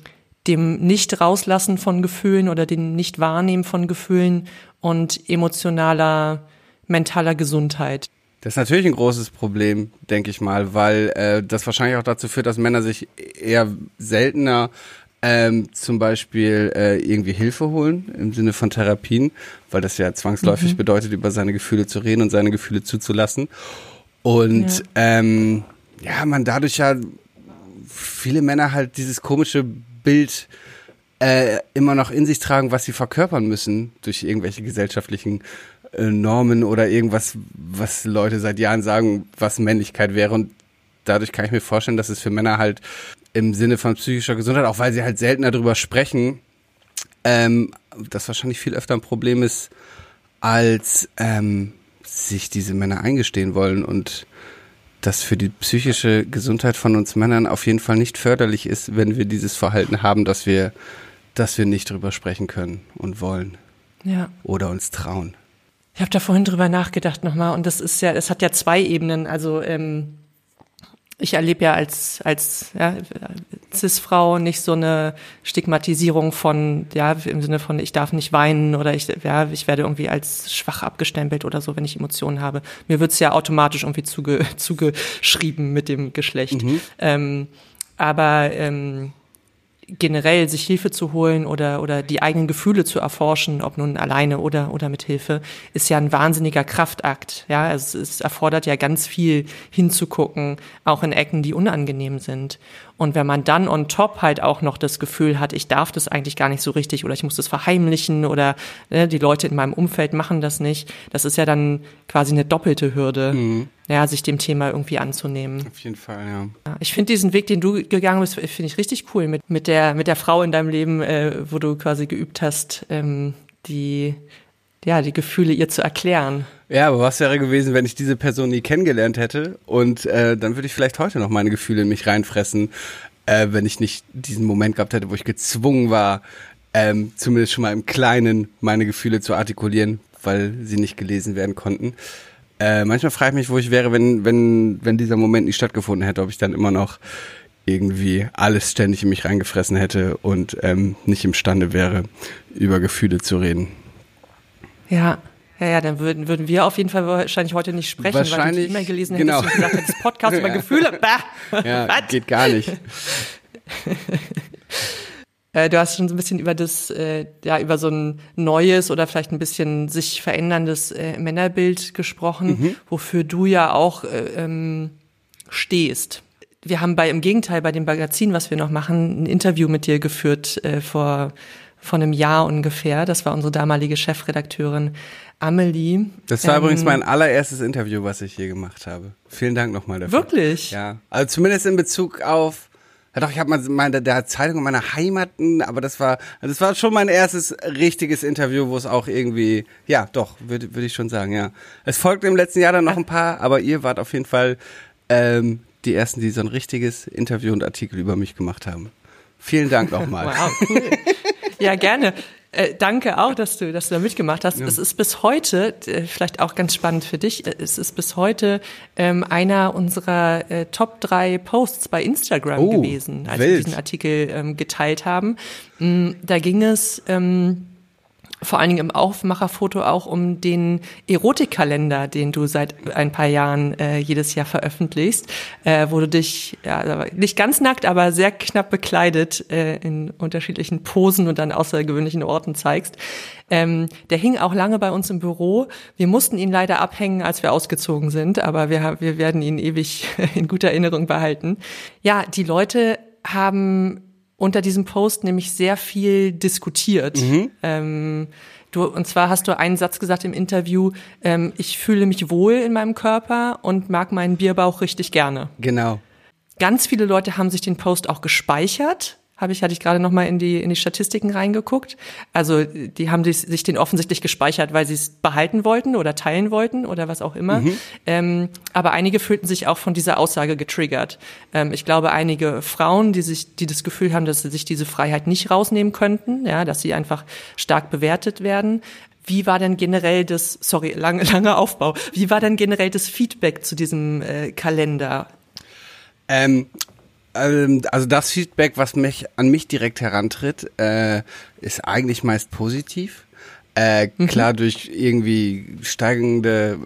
dem Nicht-Rauslassen von Gefühlen oder dem Nicht-Wahrnehmen von Gefühlen und emotionaler, mentaler Gesundheit? Das ist natürlich ein großes Problem, denke ich mal, weil äh, das wahrscheinlich auch dazu führt, dass Männer sich eher seltener ähm, zum Beispiel äh, irgendwie Hilfe holen im Sinne von Therapien, weil das ja zwangsläufig mhm. bedeutet, über seine Gefühle zu reden und seine Gefühle zuzulassen. Und ja. Ähm, ja, man dadurch ja viele Männer halt dieses komische Bild äh, immer noch in sich tragen, was sie verkörpern müssen durch irgendwelche gesellschaftlichen äh, Normen oder irgendwas, was Leute seit Jahren sagen, was Männlichkeit wäre. Und dadurch kann ich mir vorstellen, dass es für Männer halt im Sinne von psychischer Gesundheit, auch weil sie halt seltener darüber sprechen, ähm, das wahrscheinlich viel öfter ein Problem ist, als ähm, sich diese Männer eingestehen wollen und das für die psychische Gesundheit von uns Männern auf jeden Fall nicht förderlich ist, wenn wir dieses Verhalten haben, dass wir, dass wir nicht drüber sprechen können und wollen. Ja. Oder uns trauen. Ich habe da vorhin drüber nachgedacht nochmal und das ist ja, es hat ja zwei Ebenen. Also ähm, ich erlebe ja als als ja, cis-Frau nicht so eine Stigmatisierung von ja im Sinne von ich darf nicht weinen oder ich ja ich werde irgendwie als schwach abgestempelt oder so, wenn ich Emotionen habe. Mir wird's ja automatisch irgendwie zuge, (laughs) zugeschrieben mit dem Geschlecht. Mhm. Ähm, aber ähm, generell sich Hilfe zu holen oder, oder die eigenen Gefühle zu erforschen, ob nun alleine oder, oder mit Hilfe, ist ja ein wahnsinniger Kraftakt. Ja, also es, es erfordert ja ganz viel hinzugucken, auch in Ecken, die unangenehm sind. Und wenn man dann on top halt auch noch das Gefühl hat, ich darf das eigentlich gar nicht so richtig oder ich muss das verheimlichen oder ne, die Leute in meinem Umfeld machen das nicht, das ist ja dann quasi eine doppelte Hürde, mhm. ja, sich dem Thema irgendwie anzunehmen. Auf jeden Fall, ja. Ich finde diesen Weg, den du gegangen bist, finde ich richtig cool mit, mit, der, mit der Frau in deinem Leben, äh, wo du quasi geübt hast, ähm, die ja, die Gefühle ihr zu erklären. Ja, aber was wäre gewesen, wenn ich diese Person nie kennengelernt hätte? Und äh, dann würde ich vielleicht heute noch meine Gefühle in mich reinfressen, äh, wenn ich nicht diesen Moment gehabt hätte, wo ich gezwungen war, ähm, zumindest schon mal im Kleinen meine Gefühle zu artikulieren, weil sie nicht gelesen werden konnten. Äh, manchmal frage ich mich, wo ich wäre, wenn, wenn, wenn dieser Moment nicht stattgefunden hätte, ob ich dann immer noch irgendwie alles ständig in mich reingefressen hätte und ähm, nicht imstande wäre, über Gefühle zu reden. Ja. Ja, ja, dann würden, würden wir auf jeden Fall wahrscheinlich heute nicht sprechen, wahrscheinlich, weil du E-Mail gelesen genau. hättest und gesagt hättest, Podcast über (laughs) Gefühle. Bah. Ja, (laughs) Was? geht gar nicht. (laughs) Äh, du hast schon so ein bisschen über das, äh, ja, über so ein neues oder vielleicht ein bisschen sich veränderndes äh, Männerbild gesprochen, mhm. wofür du ja auch äh, ähm, stehst. Wir haben bei, im Gegenteil, bei dem Magazin, was wir noch machen, ein Interview mit dir geführt äh, vor von einem Jahr ungefähr. Das war unsere damalige Chefredakteurin Amelie. Das war ähm, übrigens mein allererstes Interview, was ich hier gemacht habe. Vielen Dank nochmal dafür. Wirklich? Ja. Also zumindest in Bezug auf ja doch, ich habe mal meine der Zeitung in meiner Heimaten, aber das war das war schon mein erstes richtiges Interview, wo es auch irgendwie ja, doch, würde würde ich schon sagen, ja. Es folgte im letzten Jahr dann noch ein paar, aber ihr wart auf jeden Fall ähm, die ersten, die so ein richtiges Interview und Artikel über mich gemacht haben. Vielen Dank nochmal. wow, cool. Ja, gerne. Äh, danke auch, dass du, dass du da mitgemacht hast. Ja. Es ist bis heute, äh, vielleicht auch ganz spannend für dich, äh, es ist bis heute ähm, einer unserer äh, Top drei Posts bei Instagram oh, gewesen, als wild. wir diesen Artikel ähm, geteilt haben. Mm, da ging es ähm, vor allen Dingen im Aufmacherfoto auch um den Erotikkalender, den du seit ein paar Jahren äh, jedes Jahr veröffentlichst, äh, wo du dich ja, nicht ganz nackt, aber sehr knapp bekleidet äh, in unterschiedlichen Posen und an außergewöhnlichen Orten zeigst. Ähm, der hing auch lange bei uns im Büro. Wir mussten ihn leider abhängen, als wir ausgezogen sind, aber wir, wir werden ihn ewig (laughs) in guter Erinnerung behalten. Ja, die Leute haben unter diesem Post nämlich sehr viel diskutiert. Mhm. Ähm, du, und zwar hast du einen Satz gesagt im Interview, ähm, ich fühle mich wohl in meinem Körper und mag meinen Bierbauch richtig gerne. Genau. Ganz viele Leute haben sich den Post auch gespeichert habe ich, hatte ich gerade noch mal in die, in die Statistiken reingeguckt. Also die haben sich, sich den offensichtlich gespeichert, weil sie es behalten wollten oder teilen wollten oder was auch immer. Mhm. Ähm, aber einige fühlten sich auch von dieser Aussage getriggert. Ähm, ich glaube, einige Frauen, die sich, die das Gefühl haben, dass sie sich diese Freiheit nicht rausnehmen könnten, ja, dass sie einfach stark bewertet werden. Wie war denn generell das, sorry, lange, (laughs) lange Aufbau, wie war denn generell das Feedback zu diesem äh, Kalender? Ähm, also das Feedback, was mich an mich direkt herantritt, äh, ist eigentlich meist positiv. Äh, mhm. Klar, durch irgendwie steigende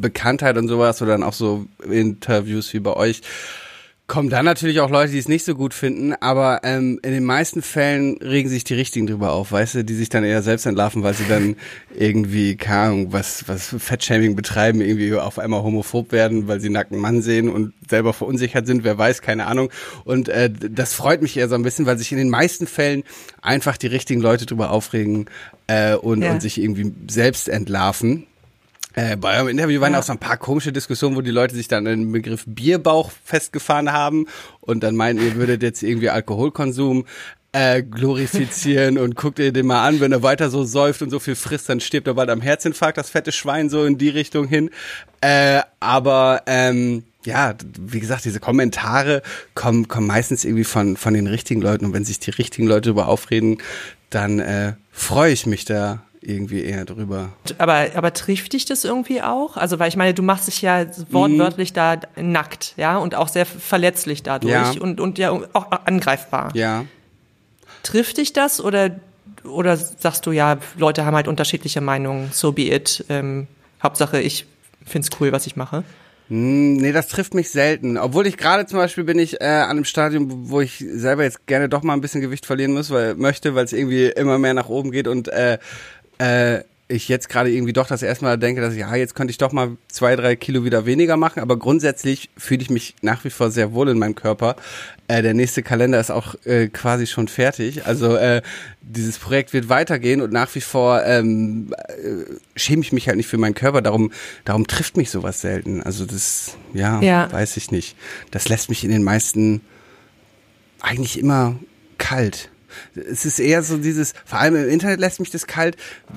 Bekanntheit und sowas oder dann auch so Interviews wie bei euch kommen dann natürlich auch Leute, die es nicht so gut finden, aber ähm, in den meisten Fällen regen sich die Richtigen drüber auf, weißt du, die sich dann eher selbst entlarven, weil sie dann irgendwie, keine Ahnung, was, was Fettshaming betreiben, irgendwie auf einmal homophob werden, weil sie nackten Mann sehen und selber verunsichert sind, wer weiß, keine Ahnung. Und äh, das freut mich eher so ein bisschen, weil sich in den meisten Fällen einfach die richtigen Leute drüber aufregen äh, und, ja. und sich irgendwie selbst entlarven. Äh, bei eurem Interview waren ja. auch so ein paar komische Diskussionen, wo die Leute sich dann an den Begriff Bierbauch festgefahren haben und dann meinen, ihr würdet jetzt irgendwie Alkoholkonsum äh, glorifizieren und guckt ihr den mal an, wenn er weiter so säuft und so viel frisst, dann stirbt er bald am Herzinfarkt, das fette Schwein so in die Richtung hin. Äh, aber ähm, ja, wie gesagt, diese Kommentare kommen, kommen meistens irgendwie von, von den richtigen Leuten und wenn sich die richtigen Leute darüber aufreden, dann äh, freue ich mich da irgendwie eher drüber. Aber, aber trifft dich das irgendwie auch? Also, weil ich meine, du machst dich ja wortwörtlich mhm. da nackt, ja, und auch sehr verletzlich dadurch ja. und, und ja auch angreifbar. Ja. Trifft dich das oder, oder sagst du, ja, Leute haben halt unterschiedliche Meinungen, so be it, ähm, Hauptsache ich find's cool, was ich mache? Hm, nee, das trifft mich selten. Obwohl ich gerade zum Beispiel bin ich äh, an einem Stadium, wo ich selber jetzt gerne doch mal ein bisschen Gewicht verlieren muss, weil möchte, weil es irgendwie immer mehr nach oben geht und äh, äh, ich jetzt gerade irgendwie doch das erste Mal denke, dass ich, ja, jetzt könnte ich doch mal zwei, drei Kilo wieder weniger machen, aber grundsätzlich fühle ich mich nach wie vor sehr wohl in meinem Körper. Äh, der nächste Kalender ist auch äh, quasi schon fertig. Also äh, dieses Projekt wird weitergehen und nach wie vor ähm, äh, schäme ich mich halt nicht für meinen Körper. Darum, darum trifft mich sowas selten. Also das, ja, ja, weiß ich nicht. Das lässt mich in den meisten eigentlich immer kalt. Es ist eher so dieses, vor allem im Internet lässt mich das kalt.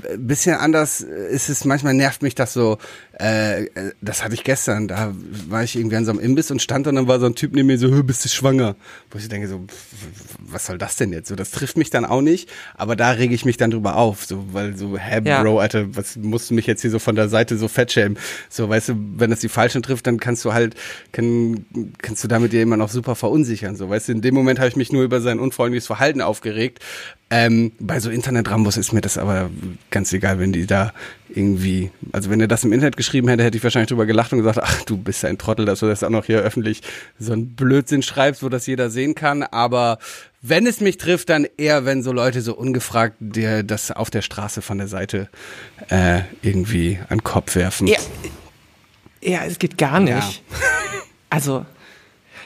Ein bisschen anders ist es, manchmal nervt mich das so, äh, das hatte ich gestern, da war ich irgendwie an so einem Imbiss und stand und dann war so ein Typ neben mir so, bist du schwanger? Wo ich denke so, was soll das denn jetzt? So, das trifft mich dann auch nicht, aber da rege ich mich dann drüber auf, so, weil so, hä, ja. Bro, Alter, was musst du mich jetzt hier so von der Seite so fettschämen? So, weißt du, wenn das die Falschen trifft, dann kannst du halt, kann, kannst du damit dir immer noch super verunsichern, so, weißt du, in dem Moment habe ich mich nur über sein unfreundliches Verhalten aufgeregt, ähm, bei so Internet-Rambos ist mir das aber ganz egal, wenn die da irgendwie, also wenn er das im Internet geschrieben hätte, hätte ich wahrscheinlich drüber gelacht und gesagt, ach, du bist ein Trottel, dass du das auch noch hier öffentlich so ein Blödsinn schreibst, wo das jeder sehen kann. Aber wenn es mich trifft, dann eher, wenn so Leute so ungefragt dir das auf der Straße von der Seite äh, irgendwie an den Kopf werfen. Ja, ja es geht gar nicht. Ja. Also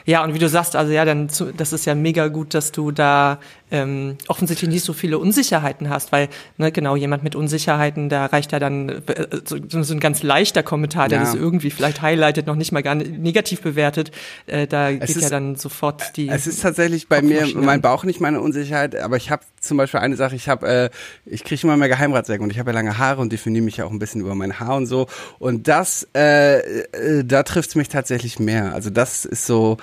ja, und wie du sagst, also ja, dann zu, das ist ja mega gut, dass du da ähm, offensichtlich nicht so viele Unsicherheiten hast, weil ne, genau jemand mit Unsicherheiten, da reicht ja dann äh, so, so ein ganz leichter Kommentar, der ja. das irgendwie vielleicht highlightet, noch nicht mal gar negativ bewertet. Äh, da es geht ist, ja dann sofort die. Es ist tatsächlich bei mir mein Bauch nicht meine Unsicherheit, aber ich habe zum Beispiel eine Sache, ich habe, äh, ich kriege immer mehr Geheimratsecken und ich habe ja lange Haare und definiere mich ja auch ein bisschen über mein Haar und so. Und das, äh, äh, da trifft es mich tatsächlich mehr. Also das ist so,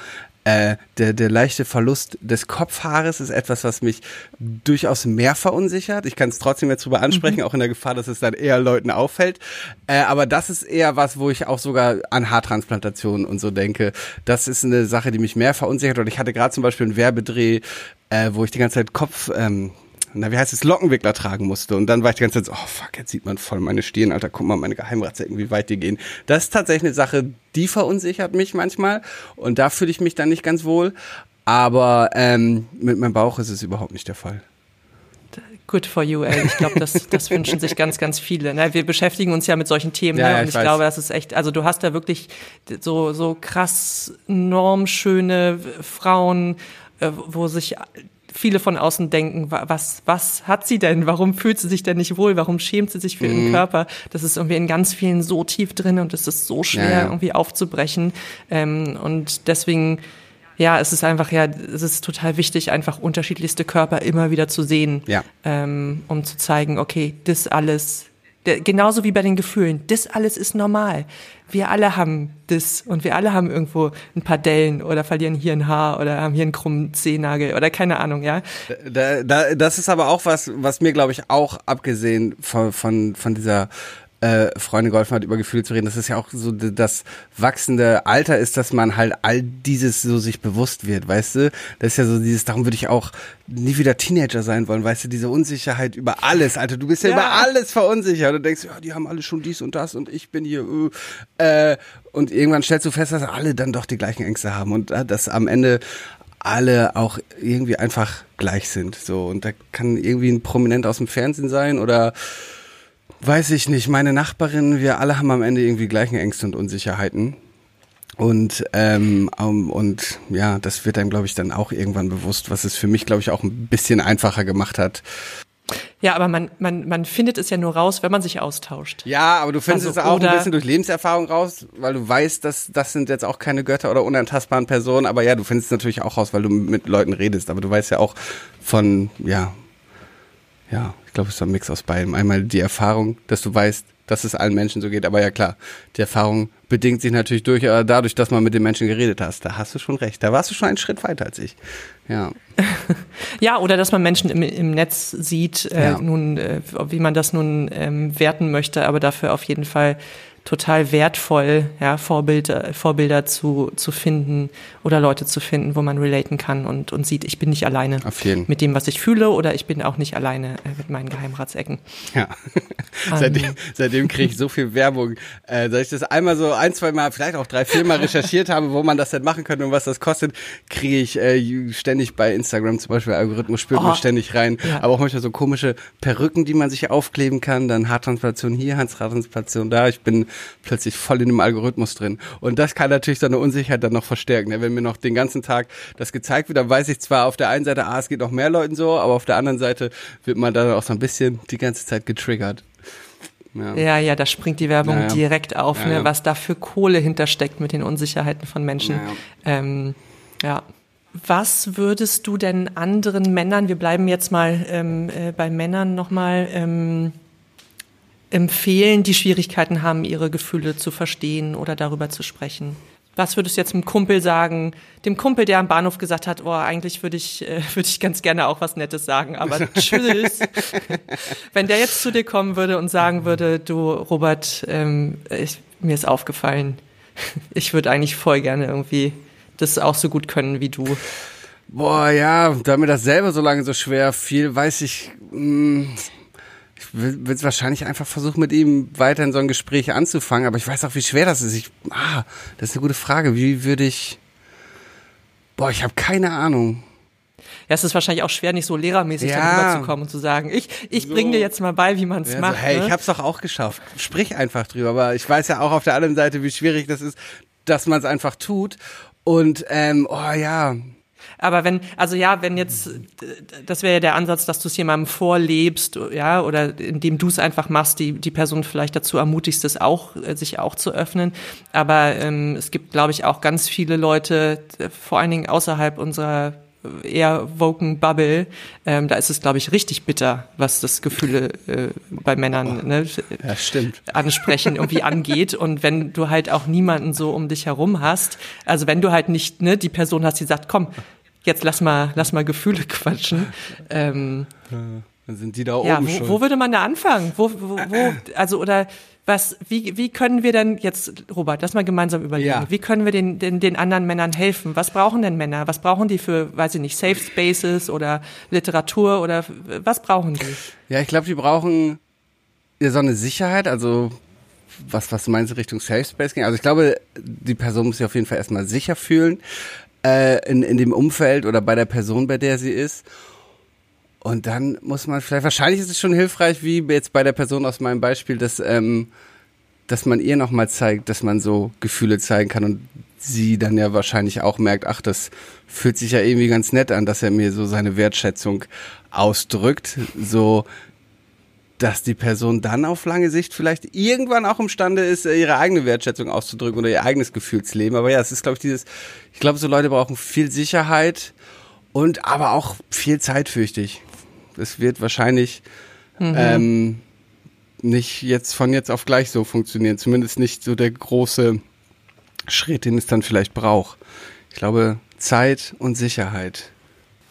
äh, der, der leichte Verlust des Kopfhaares ist etwas, was mich durchaus mehr verunsichert. Ich kann es trotzdem jetzt drüber ansprechen, mhm. auch in der Gefahr, dass es dann eher Leuten auffällt. Äh, aber das ist eher was, wo ich auch sogar an Haartransplantationen und so denke. Das ist eine Sache, die mich mehr verunsichert. Und ich hatte gerade zum Beispiel einen Werbedreh, äh, wo ich die ganze Zeit Kopf... Ähm, na, wie heißt es, Lockenwickler tragen musste. Und dann war ich die ganze Zeit so, oh fuck, jetzt sieht man voll meine Stirn, Alter, guck mal, meine Geheimratsecken, wie weit die gehen. Das ist tatsächlich eine Sache, die verunsichert mich manchmal. Und da fühle ich mich dann nicht ganz wohl. Aber ähm, mit meinem Bauch ist es überhaupt nicht der Fall. Good for you, ey. Ich glaube, das, das (laughs) wünschen sich ganz, ganz viele. Ne? Wir beschäftigen uns ja mit solchen Themen, Ja, ne? und ich ich glaube, das ist echt, also du hast da wirklich so, so krass normschöne Frauen, äh, wo sich viele von außen denken, wa- was, was hat sie denn? Warum fühlt sie sich denn nicht wohl? Warum schämt sie sich für Mhm. ihren Körper? Das ist irgendwie in ganz vielen so tief drin und es ist so schwer, Ja, ja. irgendwie aufzubrechen. Ähm, und deswegen, ja, es ist einfach, ja, es ist total wichtig, einfach unterschiedlichste Körper immer wieder zu sehen Ja. ähm, um zu zeigen, okay, das alles, der, genauso wie bei den Gefühlen, das alles ist normal. Wir alle haben das und wir alle haben irgendwo ein paar Dellen oder verlieren hier ein Haar oder haben hier einen krummen Zehennagel oder keine Ahnung, ja. Da, da, das ist aber auch was, was mir, glaube ich, auch abgesehen von, von, von dieser äh, Freundin geholfen hat, über Gefühle zu reden, das ist ja auch so das wachsende Alter ist, dass man halt all dieses so sich bewusst wird, weißt du? Das ist ja so dieses, darum würde ich auch nie wieder Teenager sein wollen, weißt du, diese Unsicherheit über alles, Alter, du bist ja, Ja. über alles verunsichert und denkst, ja, die haben alle schon dies und das und ich bin hier, äh, äh, und irgendwann stellst du fest, dass alle dann doch die gleichen Ängste haben und äh, dass am Ende alle auch irgendwie einfach gleich sind. So, und da kann irgendwie ein Prominent aus dem Fernsehen sein oder weiß ich nicht, meine Nachbarin, wir alle haben am Ende irgendwie gleichen Ängste und Unsicherheiten. Und, ähm, um, und ja, das wird einem, glaube ich, dann auch irgendwann bewusst, was es für mich, glaube ich, auch ein bisschen einfacher gemacht hat. Ja, aber man, man, man findet es ja nur raus, wenn man sich austauscht. Ja, aber du findest Also, es auch ein bisschen durch Lebenserfahrung raus, weil du weißt, dass das sind jetzt auch keine Götter oder unantastbaren Personen. Aber ja, du findest es natürlich auch raus, weil du mit Leuten redest. Aber du weißt ja auch von, ja, ja, glaube, es ist ein Mix aus beidem. Einmal die Erfahrung, dass du weißt, dass es allen Menschen so geht. Aber ja klar, die Erfahrung bedingt sich natürlich durch, äh, dadurch, dass man mit den Menschen geredet hast. Da hast du schon recht. Da warst du schon einen Schritt weiter als ich. Ja. (laughs) Ja, oder dass man Menschen im, im Netz sieht, äh, Ja. nun, äh, wie man das nun ähm, werten möchte, aber dafür auf jeden Fall total wertvoll, ja, Vorbilder, Vorbilder zu, zu finden oder Leute zu finden, wo man relaten kann und, und sieht, ich bin nicht alleine mit dem, was ich fühle, oder ich bin auch nicht alleine äh, mit meinen Geheimratsecken. Ja. (laughs) seitdem seitdem kriege ich so viel Werbung. Äh, seit ich das einmal so ein, zwei Mal, vielleicht auch drei, vier Mal recherchiert habe, wo man das denn machen könnte und was das kostet, kriege ich äh, ständig bei Instagram zum Beispiel Algorithmus spürt Oh. mir ständig rein. Ja. Aber auch manchmal so komische Perücken, die man sich aufkleben kann, dann Haartransplantation hier, Haartransplantation da. Ich bin plötzlich voll in dem Algorithmus drin. Und das kann natürlich so eine Unsicherheit dann noch verstärken. ne? Wenn mir noch den ganzen Tag das gezeigt wird, dann weiß ich zwar auf der einen Seite, ah, es geht noch mehr Leuten so, aber auf der anderen Seite wird man dann auch so ein bisschen die ganze Zeit getriggert. Ja. Ja, ja, da springt die Werbung Ja, ja. direkt auf, Ja, ne, was da für Kohle hintersteckt mit den Unsicherheiten von Menschen. Ja, Ähm, ja. Was würdest du denn anderen Männern, wir bleiben jetzt mal ähm, äh, bei Männern nochmal, ähm, empfehlen, die Schwierigkeiten haben, ihre Gefühle zu verstehen oder darüber zu sprechen? Was würdest du jetzt einem Kumpel sagen, dem Kumpel, der am Bahnhof gesagt hat, oh, eigentlich würde ich, äh, (laughs) würde ich ganz gerne auch was Nettes sagen, aber (laughs) tschüss. Wenn der jetzt zu dir kommen würde und sagen würde, du, Robert, ähm, ich, mir ist aufgefallen, (laughs) ich würde eigentlich voll gerne irgendwie das auch so gut können wie du. Boah, ja, da mir das selber so lange so schwer fiel, weiß ich, mh, ich will es wahrscheinlich einfach versuchen, mit ihm weiter in so ein Gespräch anzufangen, aber ich weiß auch, wie schwer das ist. Ich, ah, das ist eine gute Frage. Wie würde ich, boah, ich habe keine Ahnung. Ja, es ist wahrscheinlich auch schwer, nicht so lehrermäßig Ja. dann rüberzukommen und zu sagen, ich, ich So. bring dir jetzt mal bei, wie man es Ja, macht. so, hey, ne? ich hab's doch auch geschafft. Sprich einfach drüber. Aber ich weiß ja auch auf der anderen Seite, wie schwierig das ist, dass man es einfach tut. Und, ähm, oh ja, Aber wenn, also ja, wenn jetzt, das wäre ja der Ansatz, dass du es jemandem vorlebst, ja, oder indem du es einfach machst, die, die Person vielleicht dazu ermutigst, es auch, äh, sich auch zu öffnen. Aber ähm, es gibt, glaube ich, auch ganz viele Leute, vor allen Dingen außerhalb unserer eher woken Bubble, ähm, da ist es, glaube ich, richtig bitter, was das Gefühle äh, bei Männern ne, ja, stimmt. ansprechen irgendwie angeht und wenn du halt auch niemanden so um dich herum hast, also wenn du halt nicht ne die Person hast, die sagt, komm, jetzt lass mal lass mal Gefühle (laughs) quatschen, ähm, Dann sind die da ja, oben wo, schon. wo würde man da anfangen? Wo, wo, wo, also oder was, wie, wie können wir denn jetzt, Robert, lass mal gemeinsam überlegen, Ja. wie können wir den, den, den anderen Männern helfen? Was brauchen denn Männer? Was brauchen die für, weiß ich nicht, Safe Spaces oder Literatur oder was brauchen die? Ja, ich glaube, die brauchen ja so eine Sicherheit, also was, was meinst du Richtung Safe Space ging? Also ich glaube, die Person muss sich auf jeden Fall erstmal sicher fühlen äh, in, in dem Umfeld oder bei der Person, bei der sie ist. Und dann muss man vielleicht, wahrscheinlich ist es schon hilfreich, wie jetzt bei der Person aus meinem Beispiel, dass, ähm, dass man ihr nochmal zeigt, dass man so Gefühle zeigen kann und sie dann ja wahrscheinlich auch merkt, ach, das fühlt sich ja irgendwie ganz nett an, dass er mir so seine Wertschätzung ausdrückt, so dass die Person dann auf lange Sicht vielleicht irgendwann auch imstande ist, äh, ihre eigene Wertschätzung auszudrücken oder ihr eigenes Gefühlsleben. Aber ja, es ist, glaube ich, dieses, ich glaube, so Leute brauchen viel Sicherheit und aber auch viel Zeit, fürchte ich. Das wird wahrscheinlich ähm, nicht jetzt von jetzt auf gleich so funktionieren. Zumindest nicht so der große Schritt, den es dann vielleicht braucht. Ich glaube, Zeit und Sicherheit.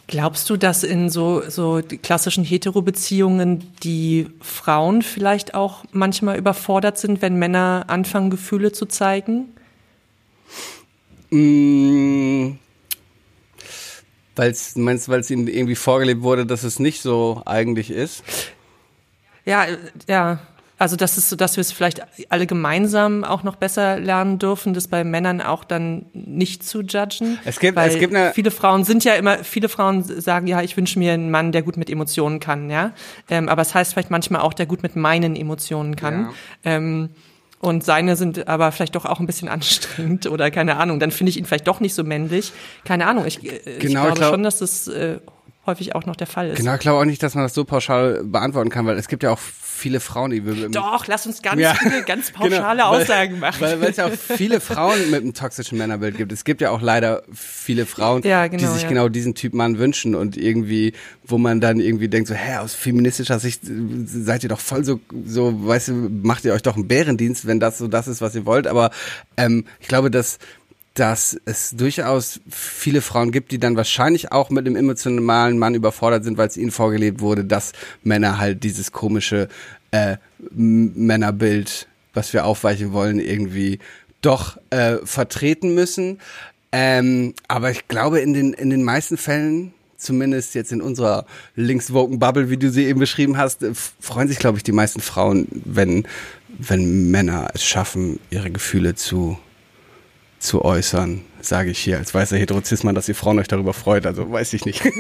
Glaubst du, dass in so, so klassischen Hetero-Beziehungen die Frauen vielleicht auch manchmal überfordert sind, wenn Männer anfangen, Gefühle zu zeigen? Mm, weil's, meinst du, weil es ihnen irgendwie vorgelebt wurde, dass es nicht so eigentlich ist? Ja, äh, ja. Also das ist so, dass wir es vielleicht alle gemeinsam auch noch besser lernen dürfen, das bei Männern auch dann nicht zu judgen. Es gibt- es gibt eine- viele Frauen sind ja immer, viele Frauen sagen ja, ich wünsche mir einen Mann, der gut mit Emotionen kann, ja. Ähm, aber es heißt vielleicht manchmal auch, der gut mit meinen Emotionen kann. Ja. Ähm, und seine sind aber vielleicht doch auch ein bisschen (laughs) anstrengend oder keine Ahnung. Dann finde ich ihn vielleicht doch nicht so männlich. Keine Ahnung. Ich, äh, ich Genau, glaube ich glaub- schon, dass das äh, häufig auch noch der Fall ist. Genau, ich glaube auch nicht, dass man das so pauschal beantworten kann, weil es gibt ja auch viele Frauen, die wir Doch, lass uns ganz Ja. viele, ganz (laughs) pauschale Genau, weil- Aussagen machen. Weil es ja auch viele Frauen mit einem toxischen Männerbild gibt. Es gibt ja auch leider viele Frauen, Ja, die genau, sich ja. genau diesen Typ Mann wünschen und irgendwie, wo man dann irgendwie denkt, so, hä, aus feministischer Sicht äh, seid ihr doch voll so, so, weißt du, macht ihr euch doch einen Bärendienst, wenn das so das ist, was ihr wollt. Aber ähm, ich glaube, dass dass es durchaus viele Frauen gibt, die dann wahrscheinlich auch mit einem emotionalen Mann überfordert sind, weil es ihnen vorgelebt wurde, dass Männer halt dieses komische äh, Männerbild, was wir aufweichen wollen, irgendwie doch äh, vertreten müssen. Ähm, aber ich glaube, in den, in den meisten Fällen, zumindest jetzt in unserer linkswoken Bubble, wie du sie eben beschrieben hast, äh, freuen sich, glaube ich, die meisten Frauen, wenn, wenn Männer es schaffen, ihre Gefühle zu zu äußern, sage ich hier als weißer Heterozismann, dass ihr Frauen euch darüber freut, also weiß ich nicht. (laughs)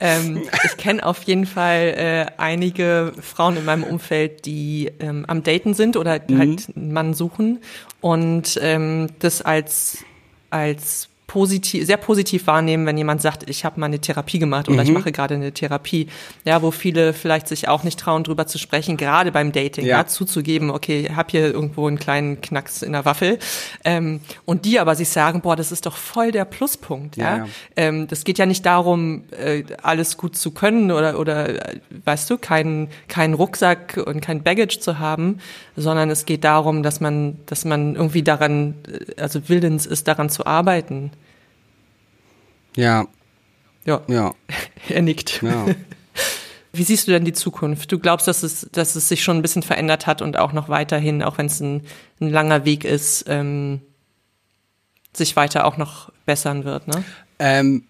Ähm, ich kenne auf jeden Fall äh, einige Frauen in meinem Umfeld, die ähm, am Daten sind oder halt einen Mann suchen. Und ähm, das als als positiv, sehr positiv wahrnehmen, wenn jemand sagt, ich habe mal eine Therapie gemacht oder ich mache gerade eine Therapie, ja, wo viele vielleicht sich auch nicht trauen, drüber zu sprechen, gerade beim Dating, Ja. ja, zuzugeben, okay, ich habe hier irgendwo einen kleinen Knacks in der Waffel, ähm, und die aber sich sagen, boah, das ist doch voll der Pluspunkt, ja. Ja, ja. Ähm, das geht ja nicht darum, äh, alles gut zu können oder oder äh, weißt du, keinen keinen Rucksack und kein Baggage zu haben, sondern es geht darum, dass man dass man irgendwie daran, äh, also willens ist, daran zu arbeiten. Ja, Ja, ja, (laughs) er nickt. ja. (laughs) Wie siehst du denn die Zukunft? Du glaubst, dass es, dass es sich schon ein bisschen verändert hat und auch noch weiterhin, auch wenn es ein, ein langer Weg ist, ähm, sich weiter auch noch bessern wird, ne? Ähm,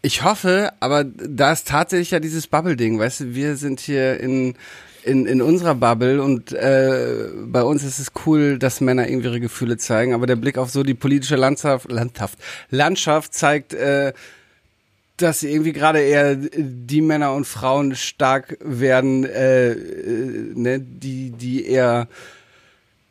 ich hoffe, aber da ist tatsächlich ja dieses Bubble-Ding, weißt du, wir sind hier in in, in unserer Bubble und äh, bei uns ist es cool, dass Männer irgendwie ihre Gefühle zeigen, aber der Blick auf so die politische Landschaft, Landschaft, Landschaft zeigt, äh, dass irgendwie gerade eher die Männer und Frauen stark werden, äh, äh, ne, die, die eher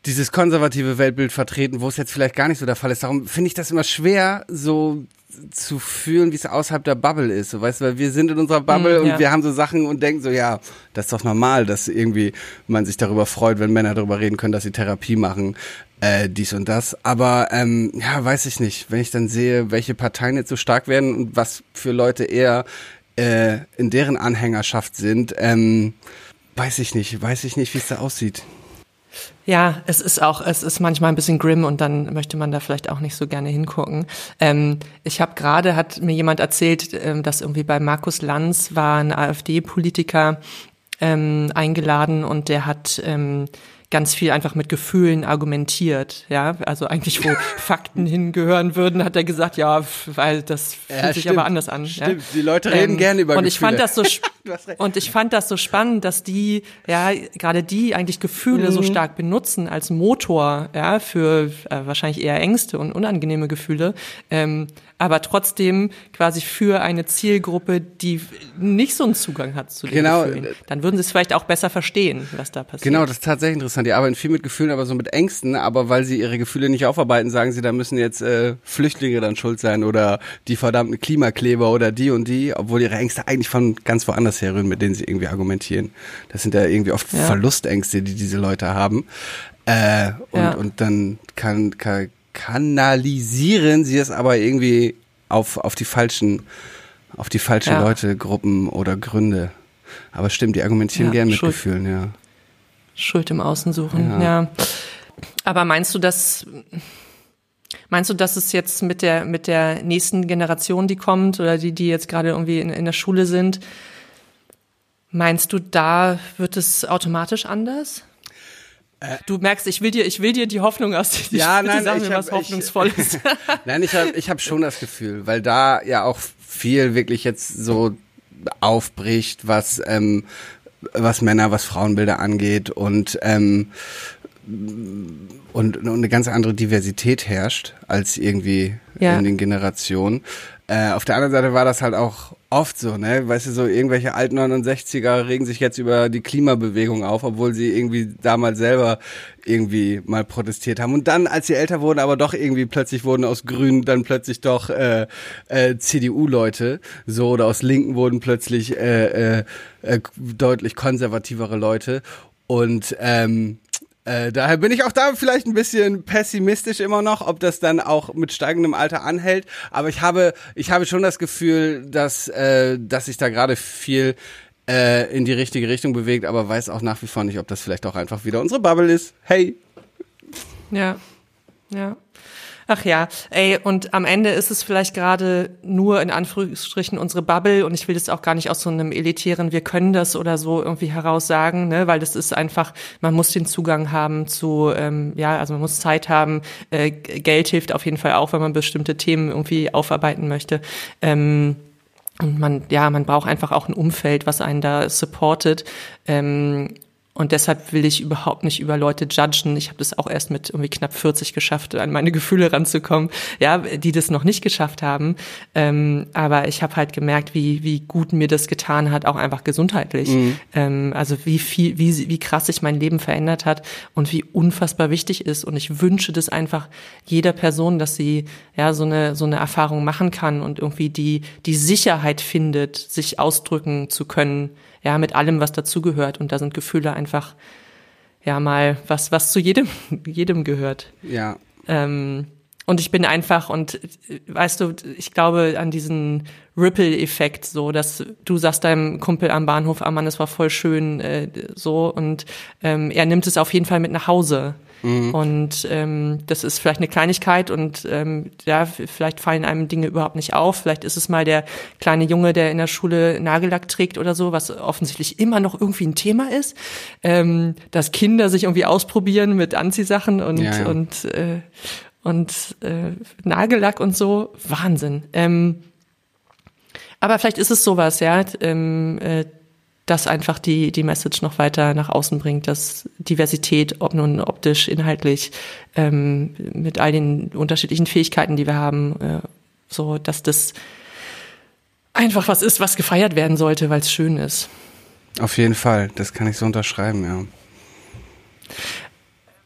dieses konservative Weltbild vertreten, wo es jetzt vielleicht gar nicht so der Fall ist. Darum finde ich das immer schwer, so zu fühlen, wie es außerhalb der Bubble ist. So, weißt du, weil wir sind in unserer Bubble Mm, und ja. wir haben so Sachen und denken so, ja, das ist doch normal, dass irgendwie man sich darüber freut, wenn Männer darüber reden können, dass sie Therapie machen, äh, dies und das. Aber ähm, ja, weiß ich nicht. Wenn ich dann sehe, welche Parteien jetzt so stark werden und was für Leute eher äh, in deren Anhängerschaft sind, ähm, weiß ich nicht, weiß ich nicht, wie es da aussieht. Ja, es ist auch, es ist manchmal ein bisschen grim und dann möchte man da vielleicht auch nicht so gerne hingucken. Ähm, ich habe gerade, hat mir jemand erzählt, ähm, dass irgendwie bei Markus Lanz war ein AfD-Politiker ähm, eingeladen und der hat ähm, ganz viel einfach mit Gefühlen argumentiert, ja, also eigentlich wo (laughs) Fakten hingehören würden, hat er gesagt, ja, weil das fühlt ja, sich aber anders an. Stimmt, ja. die Leute reden ähm, gerne über und Gefühle. Ich fand das so (laughs) und ich fand das so spannend, dass die, ja, gerade die eigentlich Gefühle mhm. so stark benutzen als Motor, ja, für äh, wahrscheinlich eher Ängste und unangenehme Gefühle. Ähm, aber trotzdem quasi für eine Zielgruppe, die nicht so einen Zugang hat zu den genau. Gefühlen. Dann würden sie es vielleicht auch besser verstehen, was da passiert. Genau, das ist tatsächlich interessant. Die arbeiten viel mit Gefühlen, aber so mit Ängsten. Aber weil sie ihre Gefühle nicht aufarbeiten, sagen sie, da müssen jetzt äh, Flüchtlinge dann schuld sein oder die verdammten Klimakleber oder die und die, obwohl ihre Ängste eigentlich von ganz woanders herrühren, mit denen sie irgendwie argumentieren. Das sind ja irgendwie oft ja. Verlustängste, die diese Leute haben. Äh, und, ja. und dann kann, kann kanalisieren sie es aber irgendwie auf, auf die falschen, auf die falschen ja. Leute, Gruppen oder Gründe. Aber stimmt, die argumentieren gern mit Schuld, Gefühlen, ja. Schuld im Außen suchen, ja. ja. Aber meinst du, dass Meinst du, dass es jetzt mit der, mit der nächsten Generation, die kommt, oder die, die jetzt gerade irgendwie in, in der Schule sind, meinst du, da wird es automatisch anders? Äh, du merkst, ich will dir, ich will dir die Hoffnung aus dir. Ja, nein, sagen ich mir was Hoffnungsvolles. (laughs) nein, ich habe ich hab schon das Gefühl, weil da ja auch viel wirklich jetzt so aufbricht, was ähm, was Männer, was Frauenbilder angeht und ähm, und, und eine ganz andere Diversität herrscht als irgendwie ja. in den Generationen. Äh, auf der anderen Seite war das halt auch oft so, ne? Weißt du, so irgendwelche alten 69er regen sich jetzt über die Klimabewegung auf, obwohl sie irgendwie damals selber irgendwie mal protestiert haben. Und dann, als sie älter wurden, aber doch irgendwie plötzlich wurden aus Grünen dann plötzlich doch äh, äh, CDU-Leute, so oder aus Linken wurden plötzlich äh, äh, äh, deutlich konservativere Leute. Und ähm, äh, daher bin ich auch da vielleicht ein bisschen pessimistisch immer noch, ob das dann auch mit steigendem Alter anhält. Aber ich habe, ich habe schon das Gefühl, dass, äh, dass sich da gerade viel äh, in die richtige Richtung bewegt, aber weiß auch nach wie vor nicht, ob das vielleicht auch einfach wieder unsere Bubble ist. Hey. Ja, ja. Ach ja, ey, und am Ende ist es vielleicht gerade nur in Anführungsstrichen unsere Bubble und ich will das auch gar nicht aus so einem elitären Wir können das oder so irgendwie heraus sagen, ne, weil das ist einfach, man muss den Zugang haben zu, ähm, ja, also man muss Zeit haben, äh, Geld hilft auf jeden Fall auch, wenn man bestimmte Themen irgendwie aufarbeiten möchte. Ähm, und man, ja, man braucht einfach auch ein Umfeld, was einen da supportet. Ähm, und deshalb will ich überhaupt nicht über Leute judgen. Ich habe das auch erst mit irgendwie knapp 40 geschafft, an meine Gefühle ranzukommen, ja, die das noch nicht geschafft haben. Ähm, aber ich habe halt gemerkt, wie, wie gut mir das getan hat, auch einfach gesundheitlich. Mhm. Ähm, also wie viel, wie, wie krass sich mein Leben verändert hat und wie unfassbar wichtig ist. Und ich wünsche das einfach jeder Person, dass sie ja so eine, so eine Erfahrung machen kann und irgendwie die, die Sicherheit findet, sich ausdrücken zu können ja, mit allem, was dazugehört. Und da sind Gefühle einfach, ja, mal was, was zu jedem, (laughs) jedem gehört. Ja. Ähm, und ich bin einfach, und weißt du, ich glaube an diesen Ripple-Effekt, so, dass du sagst deinem Kumpel am Bahnhof, ah Mann, das war voll schön, äh, so, und ähm, er nimmt es auf jeden Fall mit nach Hause. Mhm. Und ähm, das ist vielleicht eine Kleinigkeit und ähm, ja, vielleicht fallen einem Dinge überhaupt nicht auf. Vielleicht ist es mal der kleine Junge, der in der Schule Nagellack trägt oder so, was offensichtlich immer noch irgendwie ein Thema ist. Ähm, dass Kinder sich irgendwie ausprobieren mit Anziehsachen und, ja, ja. und, äh, und äh, Nagellack und so. Wahnsinn. Ähm, aber vielleicht ist es sowas, ja. Ähm, äh, das einfach die, die Message noch weiter nach außen bringt, dass Diversität, ob nun optisch, inhaltlich, ähm, mit all den unterschiedlichen Fähigkeiten, die wir haben, äh, so, dass das einfach was ist, was gefeiert werden sollte, weil es schön ist. Auf jeden Fall, das kann ich so unterschreiben, ja.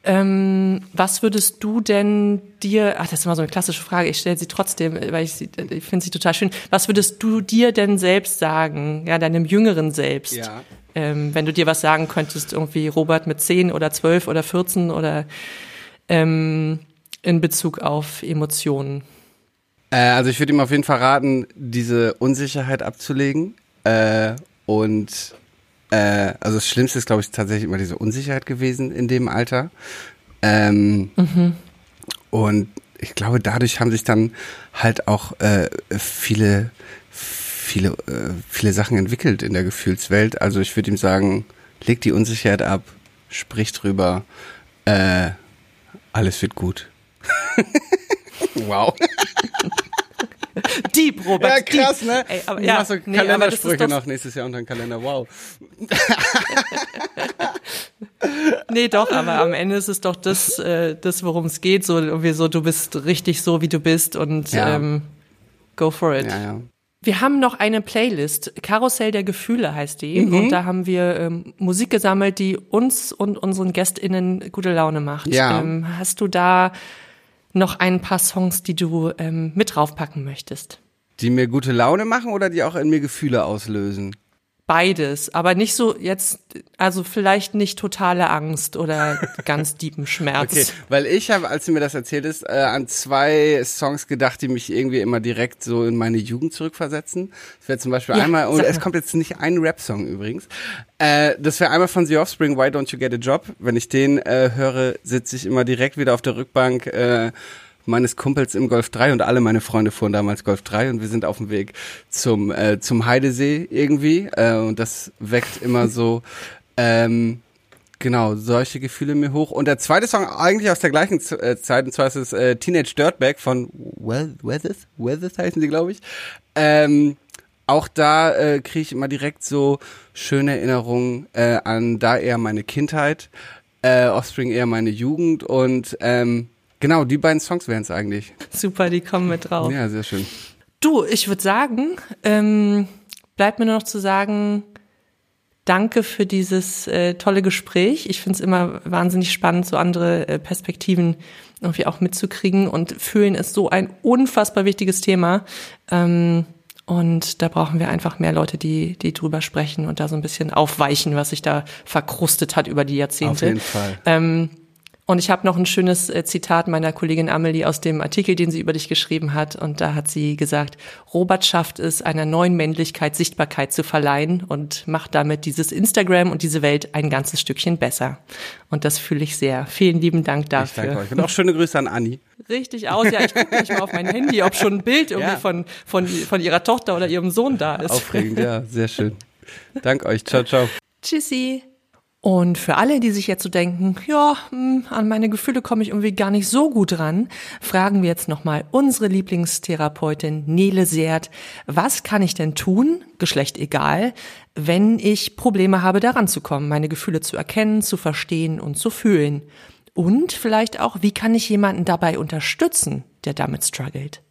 Ähm, was würdest du denn dir, ach, das ist immer so eine klassische Frage, ich stelle sie trotzdem, weil ich, sie, ich finde sie total schön. Was würdest du dir denn selbst sagen, ja, deinem jüngeren Selbst? Ja. Ähm, wenn du dir was sagen könntest, irgendwie Robert mit 10 oder 12 oder 14 oder ähm, in Bezug auf Emotionen? Äh, also ich würde ihm auf jeden Fall raten, diese Unsicherheit abzulegen äh, und Äh, also das Schlimmste ist, glaube ich, tatsächlich immer diese Unsicherheit gewesen in dem Alter. Ähm, mhm. Und ich glaube, dadurch haben sich dann halt auch äh, viele, viele, äh, viele Sachen entwickelt in der Gefühlswelt. Also ich würde ihm sagen, leg die Unsicherheit ab, sprich drüber, äh, alles wird gut. (laughs) wow. (laughs) (laughs) Deep, Robert. Ja, krass, ne? Ey, aber, ja, so nee, Kalendersprüche noch nächstes Jahr unter den Kalender. Wow. (laughs) nee, doch, aber am Ende ist es doch das, äh, das worum es geht. So irgendwie so, du bist richtig so, wie du bist und ja. ähm, go for it. Ja, ja. Wir haben noch eine Playlist, Karussell der Gefühle heißt die. Mhm. Und da haben wir ähm, Musik gesammelt, die uns und unseren GästInnen gute Laune macht. Ja. Ähm, hast du da noch ein paar Songs, die du ähm, mit draufpacken möchtest? Die mir gute Laune machen oder die auch in mir Gefühle auslösen? Beides, aber nicht so jetzt, also vielleicht nicht totale Angst oder (laughs) ganz tiefen Schmerz. Okay, weil ich habe, als du mir das erzählt hast, äh, an zwei Songs gedacht, die mich irgendwie immer direkt so in meine Jugend zurückversetzen. Das wäre zum Beispiel ja, einmal, und es kommt jetzt nicht ein Rap-Song übrigens, äh, das wäre einmal von The Offspring, Why Don't You Get a Job. Wenn ich den äh, höre, sitze ich immer direkt wieder auf der Rückbank äh, meines Kumpels im Golf 3 und alle meine Freunde fuhren damals Golf 3 und wir sind auf dem Weg zum, äh, zum Heidesee irgendwie äh, und das weckt immer (laughs) so ähm, genau solche Gefühle mir hoch. Und der zweite Song eigentlich aus der gleichen Z äh, Zeit und zwar ist es äh, Teenage Dirtbag von Weathers, Weathers heißen sie glaube ich. Ähm, auch da äh, kriege ich immer direkt so schöne Erinnerungen äh, an da eher meine Kindheit, äh, Offspring eher meine Jugend und ähm, Genau, die beiden Songs wären es eigentlich. Super, die kommen mit drauf. Ja, sehr schön. Du, ich würde sagen, ähm, bleibt mir nur noch zu sagen, danke für dieses äh, tolle Gespräch. Ich finde es immer wahnsinnig spannend, so andere äh, Perspektiven irgendwie auch mitzukriegen. Und Fühlen ist so ein unfassbar wichtiges Thema. Ähm, und da brauchen wir einfach mehr Leute, die, die drüber sprechen und da so ein bisschen aufweichen, was sich da verkrustet hat über die Jahrzehnte. Auf jeden Fall. Ähm, und ich habe noch ein schönes äh, Zitat meiner Kollegin Amelie aus dem Artikel, den sie über dich geschrieben hat. Und da hat sie gesagt, Robert schafft es, einer neuen Männlichkeit Sichtbarkeit zu verleihen und macht damit dieses Instagram und diese Welt ein ganzes Stückchen besser. Und das fühle ich sehr. Vielen lieben Dank dafür. Ich danke euch. Und auch schöne Grüße an Anni. Richtig aus. Ja, ich gucke gleich mal auf mein Handy, ob schon ein Bild irgendwie ja. von, von, von ihrer Tochter oder ihrem Sohn da ist. Aufregend, ja. Sehr schön. Dank euch. Ciao, ciao. Tschüssi. Und für alle, die sich jetzt so denken, ja, hm, an meine Gefühle komme ich irgendwie gar nicht so gut ran, fragen wir jetzt nochmal unsere Lieblingstherapeutin Nele Seert, was kann ich denn tun, Geschlecht egal, wenn ich Probleme habe, daran zu kommen, meine Gefühle zu erkennen, zu verstehen und zu fühlen? Und vielleicht auch, wie kann ich jemanden dabei unterstützen, der damit struggelt?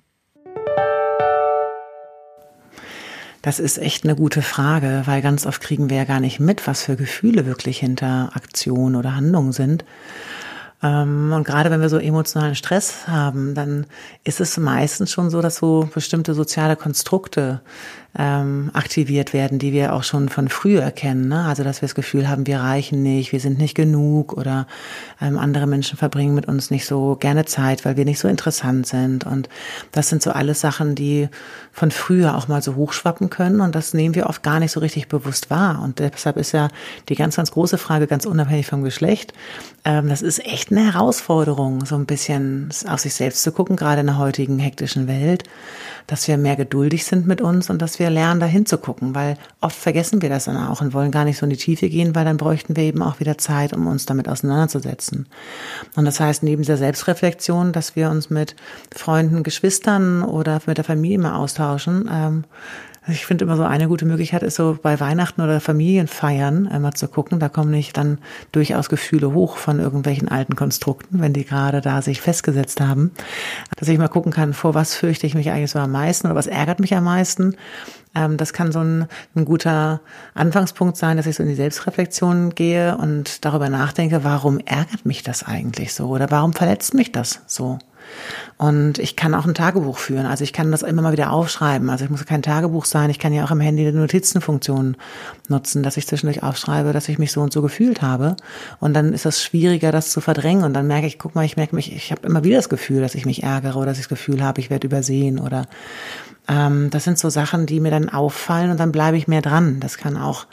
Das ist echt eine gute Frage, weil ganz oft kriegen wir ja gar nicht mit, was für Gefühle wirklich hinter Aktionen oder Handlungen sind. Ähm, und gerade wenn wir so emotionalen Stress haben, dann ist es meistens schon so, dass so bestimmte soziale Konstrukte ähm, aktiviert werden, die wir auch schon von früher kennen. Ne? Also dass wir das Gefühl haben, wir reichen nicht, wir sind nicht genug oder ähm, andere Menschen verbringen mit uns nicht so gerne Zeit, weil wir nicht so interessant sind. Und das sind so alles Sachen, die von früher auch mal so hochschwappen können und das nehmen wir oft gar nicht so richtig bewusst wahr. Und deshalb ist ja die ganz, ganz große Frage, ganz unabhängig vom Geschlecht, ähm, das ist echt eine Herausforderung, so ein bisschen auf sich selbst zu gucken, gerade in der heutigen hektischen Welt dass wir mehr geduldig sind mit uns und dass wir lernen, da hinzugucken, weil oft vergessen wir das dann auch und wollen gar nicht so in die Tiefe gehen, weil dann bräuchten wir eben auch wieder Zeit, um uns damit auseinanderzusetzen. Und das heißt, neben der Selbstreflexion, dass wir uns mit Freunden, Geschwistern oder mit der Familie mal austauschen, ähm, ich finde immer so eine gute Möglichkeit ist so bei Weihnachten oder Familienfeiern einmal zu gucken. Da kommen nicht dann durchaus Gefühle hoch von irgendwelchen alten Konstrukten, wenn die gerade da sich festgesetzt haben. Dass ich mal gucken kann, vor was fürchte ich mich eigentlich so am meisten oder was ärgert mich am meisten. Ähm, das kann so ein, ein guter Anfangspunkt sein, dass ich so in die Selbstreflexion gehe und darüber nachdenke, warum ärgert mich das eigentlich so oder warum verletzt mich das so? Und ich kann auch ein Tagebuch führen. Also ich kann das immer mal wieder aufschreiben. Also ich muss kein Tagebuch sein. Ich kann ja auch im Handy die Notizenfunktion nutzen, dass ich zwischendurch aufschreibe, dass ich mich so und so gefühlt habe. Und dann ist das schwieriger, das zu verdrängen. Und dann merke ich, guck mal, ich merke mich, ich habe immer wieder das Gefühl, dass ich mich ärgere oder dass ich das Gefühl habe, ich werde übersehen oder ähm, das sind so Sachen, die mir dann auffallen und dann bleibe ich mehr dran. Das kann auch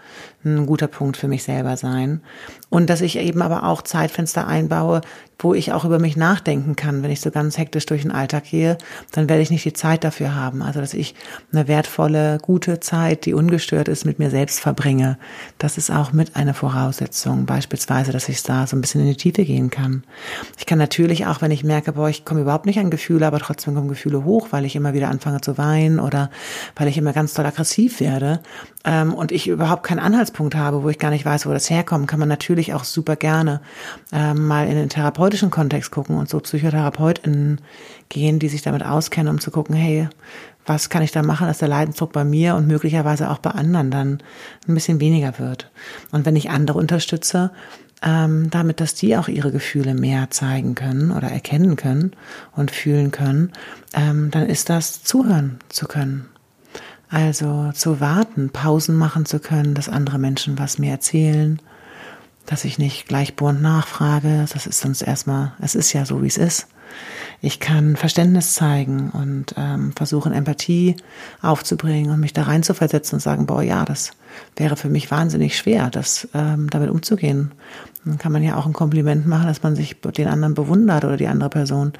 ein guter Punkt für mich selber sein. Und dass ich eben aber auch Zeitfenster einbaue, wo ich auch über mich nachdenken kann. Wenn ich so ganz hektisch durch den Alltag gehe, dann werde ich nicht die Zeit dafür haben. Also, dass ich eine wertvolle, gute Zeit, die ungestört ist, mit mir selbst verbringe. Das ist auch mit einer Voraussetzung. Beispielsweise, dass ich da so ein bisschen in die Tiefe gehen kann. Ich kann natürlich auch, wenn ich merke, boah, ich komme überhaupt nicht an Gefühle, aber trotzdem kommen Gefühle hoch, weil ich immer wieder anfange zu weinen oder weil ich immer ganz toll aggressiv werde ähm, und ich überhaupt keinen Anhaltspunkt habe, wo ich gar nicht weiß, wo das herkommt, kann man natürlich auch super gerne ähm, mal in den Therapeut therapeutischen Kontext gucken und so PsychotherapeutInnen gehen, die sich damit auskennen, um zu gucken, hey, was kann ich da machen, dass der Leidensdruck bei mir und möglicherweise auch bei anderen dann ein bisschen weniger wird. Und wenn ich andere unterstütze, ähm, damit, dass die auch ihre Gefühle mehr zeigen können oder erkennen können und fühlen können, ähm, dann ist das zuhören zu können. Also zu warten, Pausen machen zu können, dass andere Menschen was mir erzählen, dass ich nicht gleich bohrend nachfrage. Das ist sonst erstmal, es ist ja so, wie es ist. Ich kann Verständnis zeigen und ähm, versuchen, Empathie aufzubringen und mich da rein zu versetzen und sagen, boah, ja, das wäre für mich wahnsinnig schwer, das ähm, damit umzugehen. Dann kann man ja auch ein Kompliment machen, dass man sich den anderen bewundert oder die andere Person,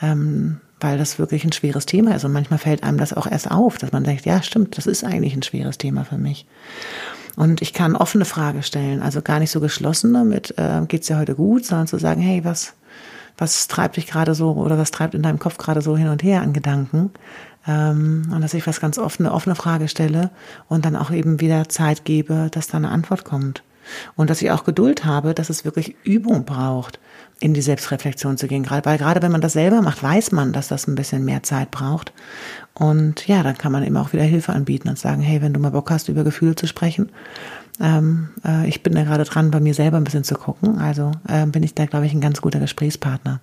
ähm, weil das wirklich ein schweres Thema ist. Und manchmal fällt einem das auch erst auf, dass man denkt, ja, stimmt, das ist eigentlich ein schweres Thema für mich. Und ich kann offene Frage stellen, also gar nicht so geschlossene mit, äh, geht's dir heute gut, sondern zu sagen, hey, was, was treibt dich gerade so oder was treibt in deinem Kopf gerade so hin und her an Gedanken? Ähm, und dass ich was ganz offene, offene Frage stelle und dann auch eben wieder Zeit gebe, dass da eine Antwort kommt. Und dass ich auch Geduld habe, dass es wirklich Übung braucht, in die Selbstreflexion zu gehen. Weil gerade wenn man das selber macht, weiß man, dass das ein bisschen mehr Zeit braucht. Und ja, dann kann man eben auch wieder Hilfe anbieten und sagen, hey, wenn du mal Bock hast, über Gefühle zu sprechen, ähm, äh, ich bin da gerade dran, bei mir selber ein bisschen zu gucken. Also äh, bin ich da, glaube ich, ein ganz guter Gesprächspartner.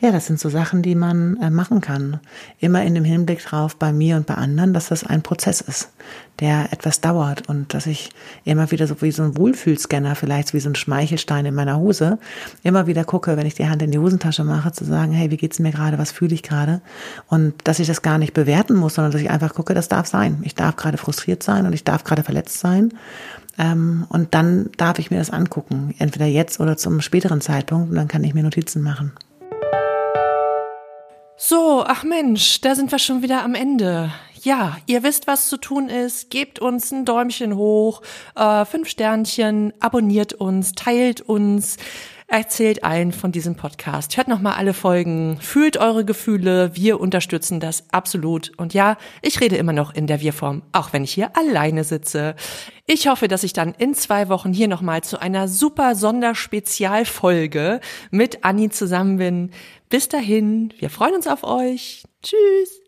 Ja, das sind so Sachen, die man äh, machen kann. Immer in dem Hinblick drauf, bei mir und bei anderen, dass das ein Prozess ist, der etwas dauert und dass ich immer wieder so wie so ein Wohlfühlscanner, vielleicht wie so ein Schmeichelstein in meiner Hose, immer wieder gucke, wenn ich die Hand in die Hosentasche mache, zu sagen, hey, wie geht's mir gerade, was fühle ich gerade? Und dass ich das gar nicht bewerten muss, sondern dass ich einfach gucke, das darf sein. Ich darf gerade frustriert sein und ich darf gerade verletzt sein. Ähm, und dann darf ich mir das angucken, entweder jetzt oder zum späteren Zeitpunkt, und dann kann ich mir Notizen machen. So, ach Mensch, da sind wir schon wieder am Ende. Ja, ihr wisst, was zu tun ist. Gebt uns ein Däumchen hoch, äh, fünf Sternchen, abonniert uns, teilt uns. Erzählt allen von diesem Podcast. Hört nochmal alle Folgen. Fühlt eure Gefühle. Wir unterstützen das absolut. Und ja, ich rede immer noch in der Wir-Form, auch wenn ich hier alleine sitze. Ich hoffe, dass ich dann in zwei Wochen hier nochmal zu einer super Sonderspezialfolge mit Anni zusammen bin. Bis dahin, wir freuen uns auf euch. Tschüss.